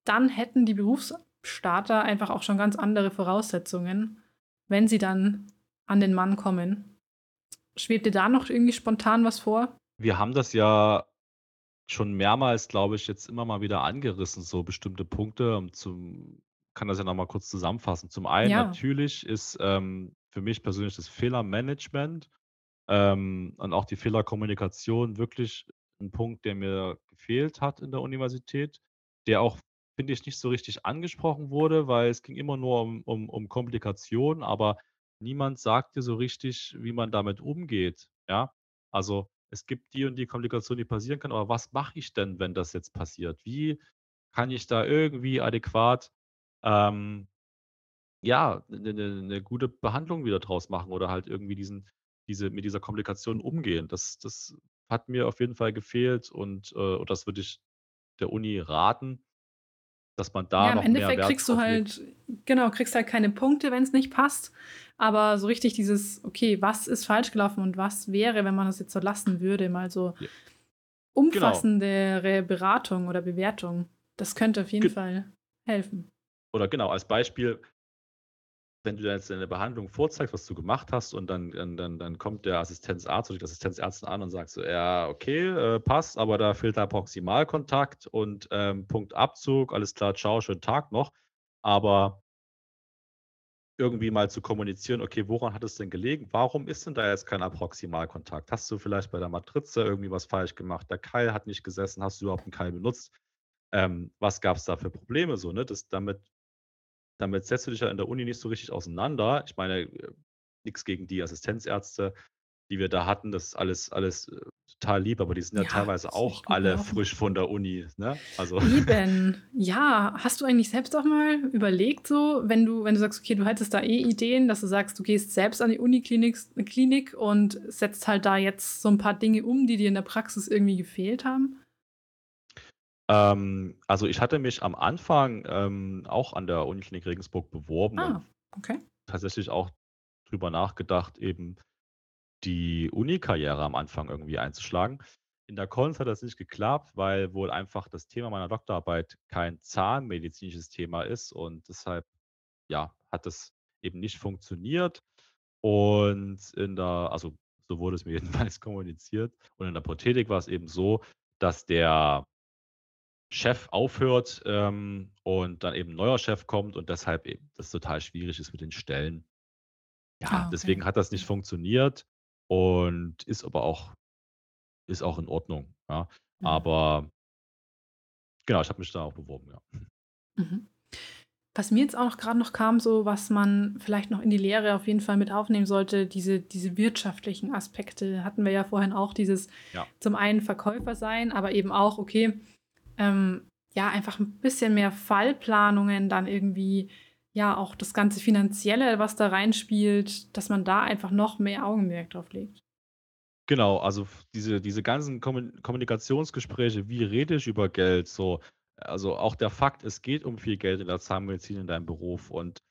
dann hätten die Berufsstarter einfach auch schon ganz andere Voraussetzungen, wenn sie dann an den Mann kommen.“ Schwebt dir da noch irgendwie spontan was vor? Wir haben das ja schon mehrmals, glaube ich, jetzt immer mal wieder angerissen, so bestimmte Punkte, um zum kann das ja noch mal kurz zusammenfassen. Zum einen Ja. natürlich ist, ähm, für mich persönlich das Fehlermanagement, ähm, und auch die Fehlerkommunikation wirklich 'n Punkt, der mir gefehlt hat in der Universität, der auch, finde ich, nicht so richtig angesprochen wurde, weil es ging immer nur um um um Kommunikation, aber niemand sagt dir so richtig, wie man damit umgeht, ja? Also, es gibt die und die Komplikation, die passieren kann, aber was mache ich denn, wenn das jetzt passiert? Wie kann ich da irgendwie adäquat, ähm, ja, 'ne 'ne 'ne gute Behandlung wieder draus machen oder halt irgendwie diesen diese mit dieser Komplikation umgehen? Das das hat mir auf jeden Fall gefehlt und, äh und das würde ich der Uni raten, dass man da Ja, noch mehr Endeffekt Wert kriegst du halt genau, kriegst halt keine Punkte, wenn's nicht passt. Aber so richtig dieses: „Okay, was ist falsch gelaufen und was wäre, wenn man das jetzt so lassen würde?“ Mal so Ja. Genau. umfassendere Beratung oder Bewertung. Das könnte auf jeden Ge Fall helfen. Oder genau, als Beispiel wenn du da jetzt deine Behandlung vorzeigst, was du gemacht hast und dann dann dann kommt der Assistenzarzt oder die Assistenzärztin an und sagt so: „Ja, okay, äh, passt, aber da fehlt der Proximalkontakt und, ähm, Punktabzug. Alles klar, tschau, schönen Tag noch.“ Aber irgendwie mal zu kommunizieren: „Okay, woran hat es denn gelegen? Warum ist denn da jetzt kein Proximalkontakt? Hast du vielleicht bei der Matrize irgendwie was falsch gemacht? Der Keil hat nicht gesessen. Hast du überhaupt 'n Keil benutzt? Ähm, was gab's da für Probleme?“ So, ne? Das damit damit setzt du dich ja in der Uni nicht so richtig auseinander. Ich meine, äh, nix gegen die Assistenzärzte, die wir da hatten. Das ist alles alles, äh total lieb, aber die sind ja Ja, teilweise auch alle gelaufen. frisch von der Uni, ne? Also Eben. <laughs> Ja, hast du eigentlich selbst auch mal überlegt, so, wenn du, wenn du sagst, okay, du hättest da eh Ideen, dass du sagst, du gehst selbst an die Uniklinik Klinik und setzt halt da jetzt so ein paar Dinge um, die dir in der Praxis irgendwie gefehlt haben? Ähm, also ich hatte mich am Anfang, ähm, auch an der Uniklinik Regensburg beworben und Ah, okay. tatsächlich auch drüber nachgedacht, eben die Uni-Karriere am Anfang irgendwie einzuschlagen. In der Konz hat das nicht geklappt, weil wohl einfach das Thema meiner Doktorarbeit kein zahnmedizinisches Thema ist und deshalb, ja, hat das eben nicht funktioniert. Und in der also, so wurde es mir <laughs> jedenfalls kommuniziert. Und in der Prothetik war es eben so, dass der Chef aufhört, ähm, und dann eben 'n neuer Chef kommt und deshalb eben das total schwierig ist mit den Stellen. Ja, Ah, okay. deswegen hat das nicht funktioniert und ist aber auch ist auch in Ordnung, ja. Mhm. Aber genau, ich habe mich da auch beworben, ja. Mhm. Was mir jetzt auch gerade noch kam, so was man vielleicht noch in die Lehre auf jeden Fall mit aufnehmen sollte, diese diese wirtschaftlichen Aspekte hatten wir ja vorhin auch, dieses Ja, zum einen Verkäufer sein, aber eben auch, okay, ähm, ja, einfach ein bisschen mehr Fallplanungen, dann irgendwie, ja, auch das ganze Finanzielle, was da reinspielt, dass man da einfach noch mehr Augenmerk drauf legt. genau, also diese diese ganzen Kommun Kommunikationsgespräche, wie rede ich über Geld, so also auch der Fakt, es geht um viel Geld in der Zahnmedizin in deinem Beruf und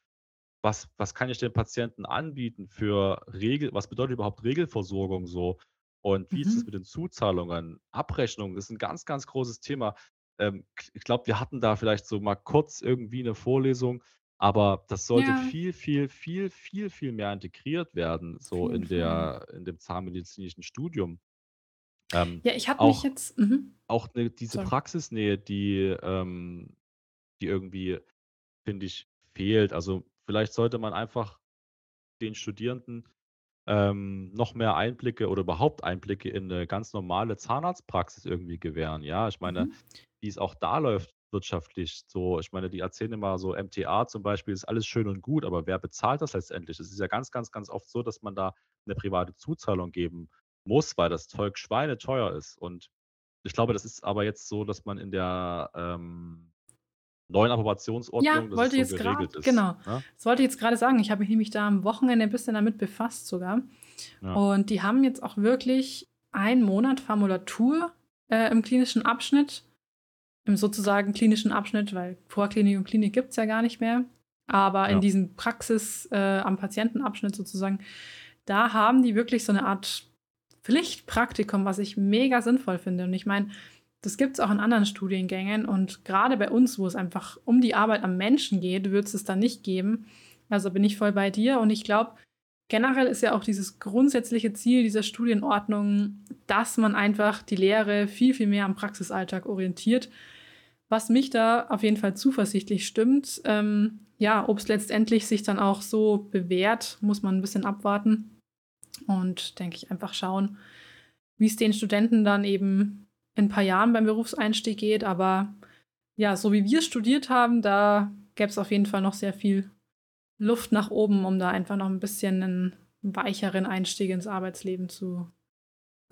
was was kann ich dem Patienten anbieten für Regel was bedeutet überhaupt Regelversorgung so? Und wie ist es Mhm. mit den Zuzahlungen? Abrechnung ist ein ganz, ganz großes Thema. Ähm, ich glaube, wir hatten da vielleicht so mal kurz irgendwie eine Vorlesung, aber das sollte Ja, viel, viel, viel, viel, viel mehr integriert werden, auf so jeden in Fall. der in dem zahnmedizinischen Studium. Ähm, Ja, ich hatte mich auch jetzt mhm, auch 'ne diese sorry. Praxisnähe, die ähm, die irgendwie, finde ich, fehlt. Also, vielleicht sollte man einfach den Studierenden, ähm, noch mehr Einblicke oder überhaupt Einblicke in 'ne ganz normale Zahnarztpraxis irgendwie gewähren. Ja, ich meine, Mhm. wie es auch da läuft wirtschaftlich so. Ich meine, die erzählen immer so MTA zum Beispiel ist alles schön und gut, aber wer bezahlt das letztendlich? Es ist ja ganz, ganz, ganz oft so, dass man da 'ne private Zuzahlung geben muss, weil das Zeug schweineteuer ist. Und ich glaube, das ist aber jetzt so, dass man in der, ähm, neuen Ja, Approbationsordnung es wollte so jetzt geregelt ist, genau. ne? Das wollte ich jetzt gerade sagen. Ich habe mich nämlich da am Wochenende ein bisschen damit befasst sogar. Ja, Und die haben jetzt auch wirklich einen Monat Formulatur, äh, im klinischen Abschnitt, im sozusagen klinischen Abschnitt, weil Vorklinik und Klinik gibt's ja gar nicht mehr. Aber in ja. diesem Praxis äh, am Patientenabschnitt sozusagen, da haben die wirklich so eine Art Pflichtpraktikum, was ich mega sinnvoll finde. Und ich meine, das gibt's auch in anderen Studiengängen und gerade bei uns, wo es einfach um die Arbeit am Menschen geht, wird's es dann nicht geben. Also bin ich voll bei dir und ich glaube, generell ist ja auch dieses grundsätzliche Ziel dieser Studienordnung, dass man einfach die Lehre viel, viel mehr am Praxisalltag orientiert, was mich da auf jeden Fall zuversichtlich stimmt. Ähm, ja, ob es letztendlich sich dann auch so bewährt, muss man ein bisschen abwarten und denke ich einfach schauen, wie es den Studenten dann eben in ein paar Jahren beim Berufseinstieg geht. Aber ja, so wie wir studiert haben, da gäbe es auf jeden Fall noch sehr viel Luft nach oben, um da einfach noch ein bisschen einen weicheren Einstieg ins Arbeitsleben zu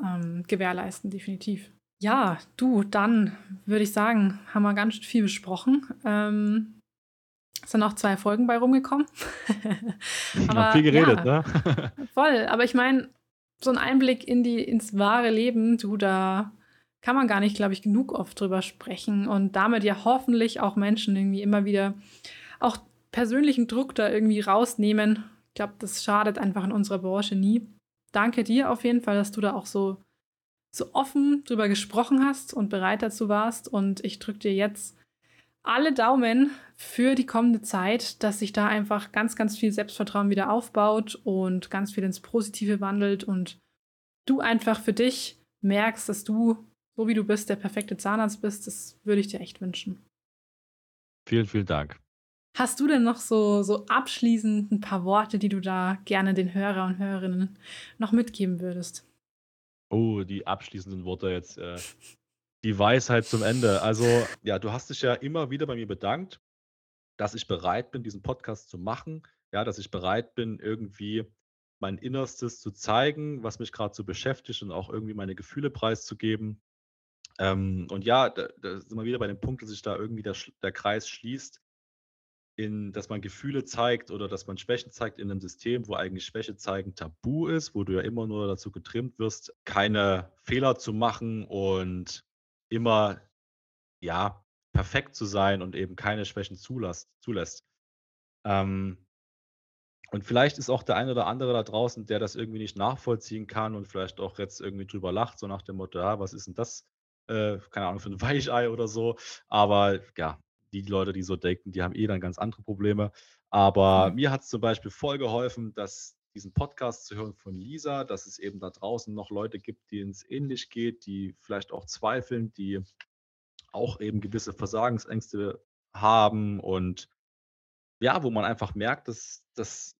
ähm, gewährleisten, definitiv. Ja, du, dann würde ich sagen, haben wir ganz viel besprochen. Ähm, es sind auch zwei Folgen bei rumgekommen. <laughs> Haben viel Aber geredet, ja, ne? <laughs> voll. Aber ich meine, so ein Einblick in die, ins wahre Leben, du, da kann man gar nicht, glaube ich, genug oft drüber sprechen und damit ja hoffentlich auch Menschen irgendwie immer wieder auch persönlichen Druck da irgendwie rausnehmen. Ich glaube, das schadet einfach in unserer Branche nie. Danke dir auf jeden Fall, dass du da auch so, so offen drüber gesprochen hast und bereit dazu warst. Und ich drücke dir jetzt alle Daumen für die kommende Zeit, dass sich da einfach ganz, ganz viel Selbstvertrauen wieder aufbaut und ganz viel ins Positive wandelt und du einfach für dich merkst, dass du, so wie du bist, der perfekte Zahnarzt bist. Das würde ich dir echt wünschen. Vielen, vielen Dank. Hast du denn noch so, so abschließend ein paar Worte, die du da gerne den Hörer und Hörerinnen noch mitgeben würdest? Oh, die abschließenden Worte jetzt, äh, die Weisheit zum Ende. Also, ja, du hast dich ja immer wieder bei mir bedankt, dass ich bereit bin, diesen Podcast zu machen, ja, dass ich bereit bin, irgendwie mein Innerstes zu zeigen, was mich gerade so beschäftigt und auch irgendwie meine Gefühle preiszugeben. Ähm, und ja, da, da sind wir wieder bei dem Punkt, dass sich da irgendwie der, der Kreis schließt, in, dass man Gefühle zeigt oder dass man Schwächen zeigt in einem System, wo eigentlich Schwäche zeigen tabu ist, wo du ja immer nur dazu getrimmt wirst, keine Fehler zu machen und immer ja perfekt zu sein und eben keine Schwächen zulässt. zulässt. Ähm, und vielleicht ist auch der eine oder andere da draußen, der das irgendwie nicht nachvollziehen kann und vielleicht auch jetzt irgendwie drüber lacht, so nach dem Motto, ja, was ist denn das, äh, keine Ahnung, für ein <laughs> Weichei oder so. Aber ja, die Leute, die so denken, die haben eh dann ganz andere Probleme. Aber mhm. mir hat es zum Beispiel voll geholfen, dass diesen Podcast zu hören von Lisa, dass es eben da draußen noch Leute gibt, denen es ähnlich geht, die vielleicht auch zweifeln, die auch eben gewisse Versagensängste haben und ja, wo man einfach merkt, dass, dass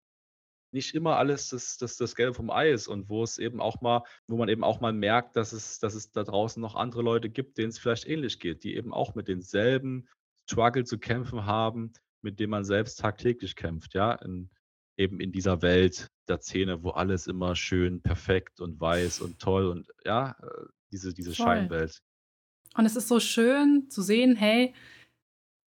nicht immer alles das, das, das Gelbe vom Ei ist und wo es eben auch mal, wo man eben auch mal merkt, dass es, dass es da draußen noch andere Leute gibt, denen es vielleicht ähnlich geht, die eben auch mit denselben Struggle zu kämpfen haben, mit dem man selbst tagtäglich kämpft, ja, in, eben in dieser Welt der Szene, wo alles immer schön, perfekt und weiß und toll und ja, äh, diese, diese Scheinwelt. Und es ist so schön zu sehen, hey,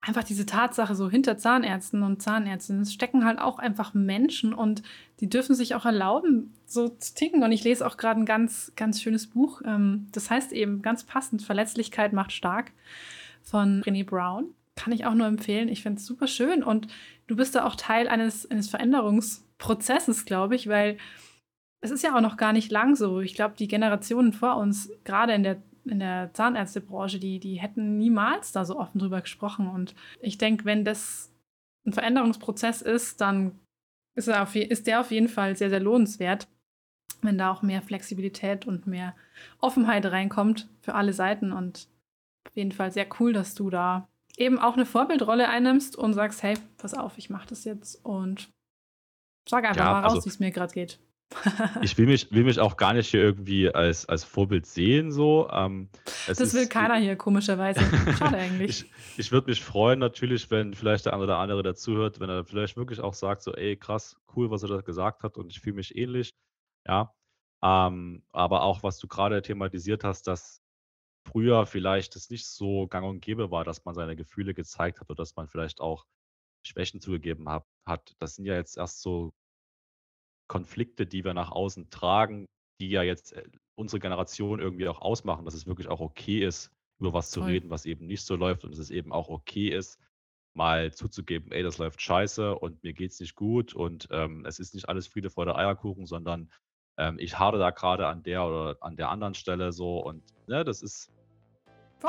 einfach diese Tatsache so hinter Zahnärzten und Zahnärztinnen stecken halt auch einfach Menschen und die dürfen sich auch erlauben, so zu ticken. Und ich lese auch gerade ein ganz, ganz schönes Buch. Ähm, das heißt eben ganz passend, Verletzlichkeit macht stark von Brené Brown. Kann ich auch nur empfehlen. Ich finde es super schön. Und du bist da auch Teil eines, eines Veränderungsprozesses, glaube ich, weil es ist ja auch noch gar nicht lang so. Ich glaube, die Generationen vor uns, gerade in der in der Zahnärztebranche, die, die hätten niemals da so offen drüber gesprochen. Und ich denke, wenn das ein Veränderungsprozess ist, dann ist, er auf, ist der auf jeden Fall sehr, sehr lohnenswert, wenn da auch mehr Flexibilität und mehr Offenheit reinkommt für alle Seiten. Und auf jeden Fall sehr cool, dass du da eben auch eine Vorbildrolle einnimmst und sagst, hey, pass auf, ich mache das jetzt und sag einfach ja, mal raus, also, wie es mir gerade geht <laughs> ich will mich, will mich auch gar nicht hier irgendwie als, als Vorbild sehen. So. Ähm, das ist, will keiner hier, komischerweise. Schade <laughs> eigentlich. ich ich würde mich freuen, natürlich, wenn vielleicht der eine oder andere dazuhört, wenn er vielleicht wirklich auch sagt, so, ey, krass, cool, was er da gesagt hat und ich fühle mich ähnlich. Ja. Ähm, aber auch, was du gerade thematisiert hast, dass früher vielleicht es nicht so gang und gäbe war, dass man seine Gefühle gezeigt hat oder dass man vielleicht auch Schwächen zugegeben hat. Das sind ja jetzt erst so Konflikte, die wir nach außen tragen, die ja jetzt äh, unsere Generation irgendwie auch ausmachen, dass es wirklich auch okay ist, über was zu Voll. reden, was eben nicht so läuft und dass es eben auch okay ist, mal zuzugeben, ey, das läuft scheiße und mir geht es nicht gut und ähm, es ist nicht alles Friede vor der Eierkuchen, sondern ähm, ich hade da gerade an der oder an der anderen Stelle so und ne, das ist.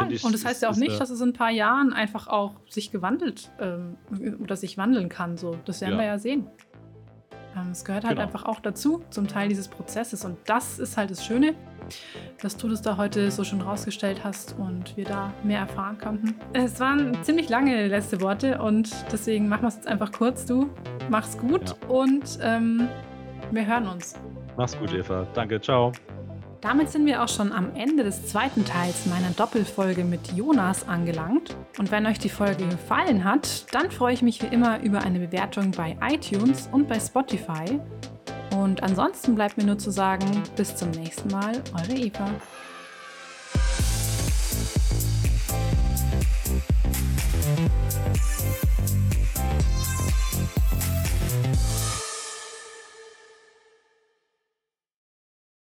Ich, und das heißt ja auch nicht, dass es in ein paar Jahren einfach auch sich gewandelt ähm, oder sich wandeln kann. So, das werden ja. wir ja sehen. Ähm, es gehört halt genau. einfach auch dazu, zum Teil dieses Prozesses. Und das ist halt das Schöne, dass du das da heute so schon rausgestellt hast und wir da mehr erfahren konnten. Es waren ziemlich lange letzte Worte und deswegen machen wir es jetzt einfach kurz. Du mach's gut ja. und ähm, wir hören uns. Mach's gut, Eva. Danke, ciao. Damit sind wir auch schon am Ende des zweiten Teils meiner Doppelfolge mit Jonas angelangt. Und wenn euch die Folge gefallen hat, dann freue ich mich wie immer über eine Bewertung bei iTunes und bei Spotify. Und ansonsten bleibt mir nur zu sagen, bis zum nächsten Mal, eure Eva.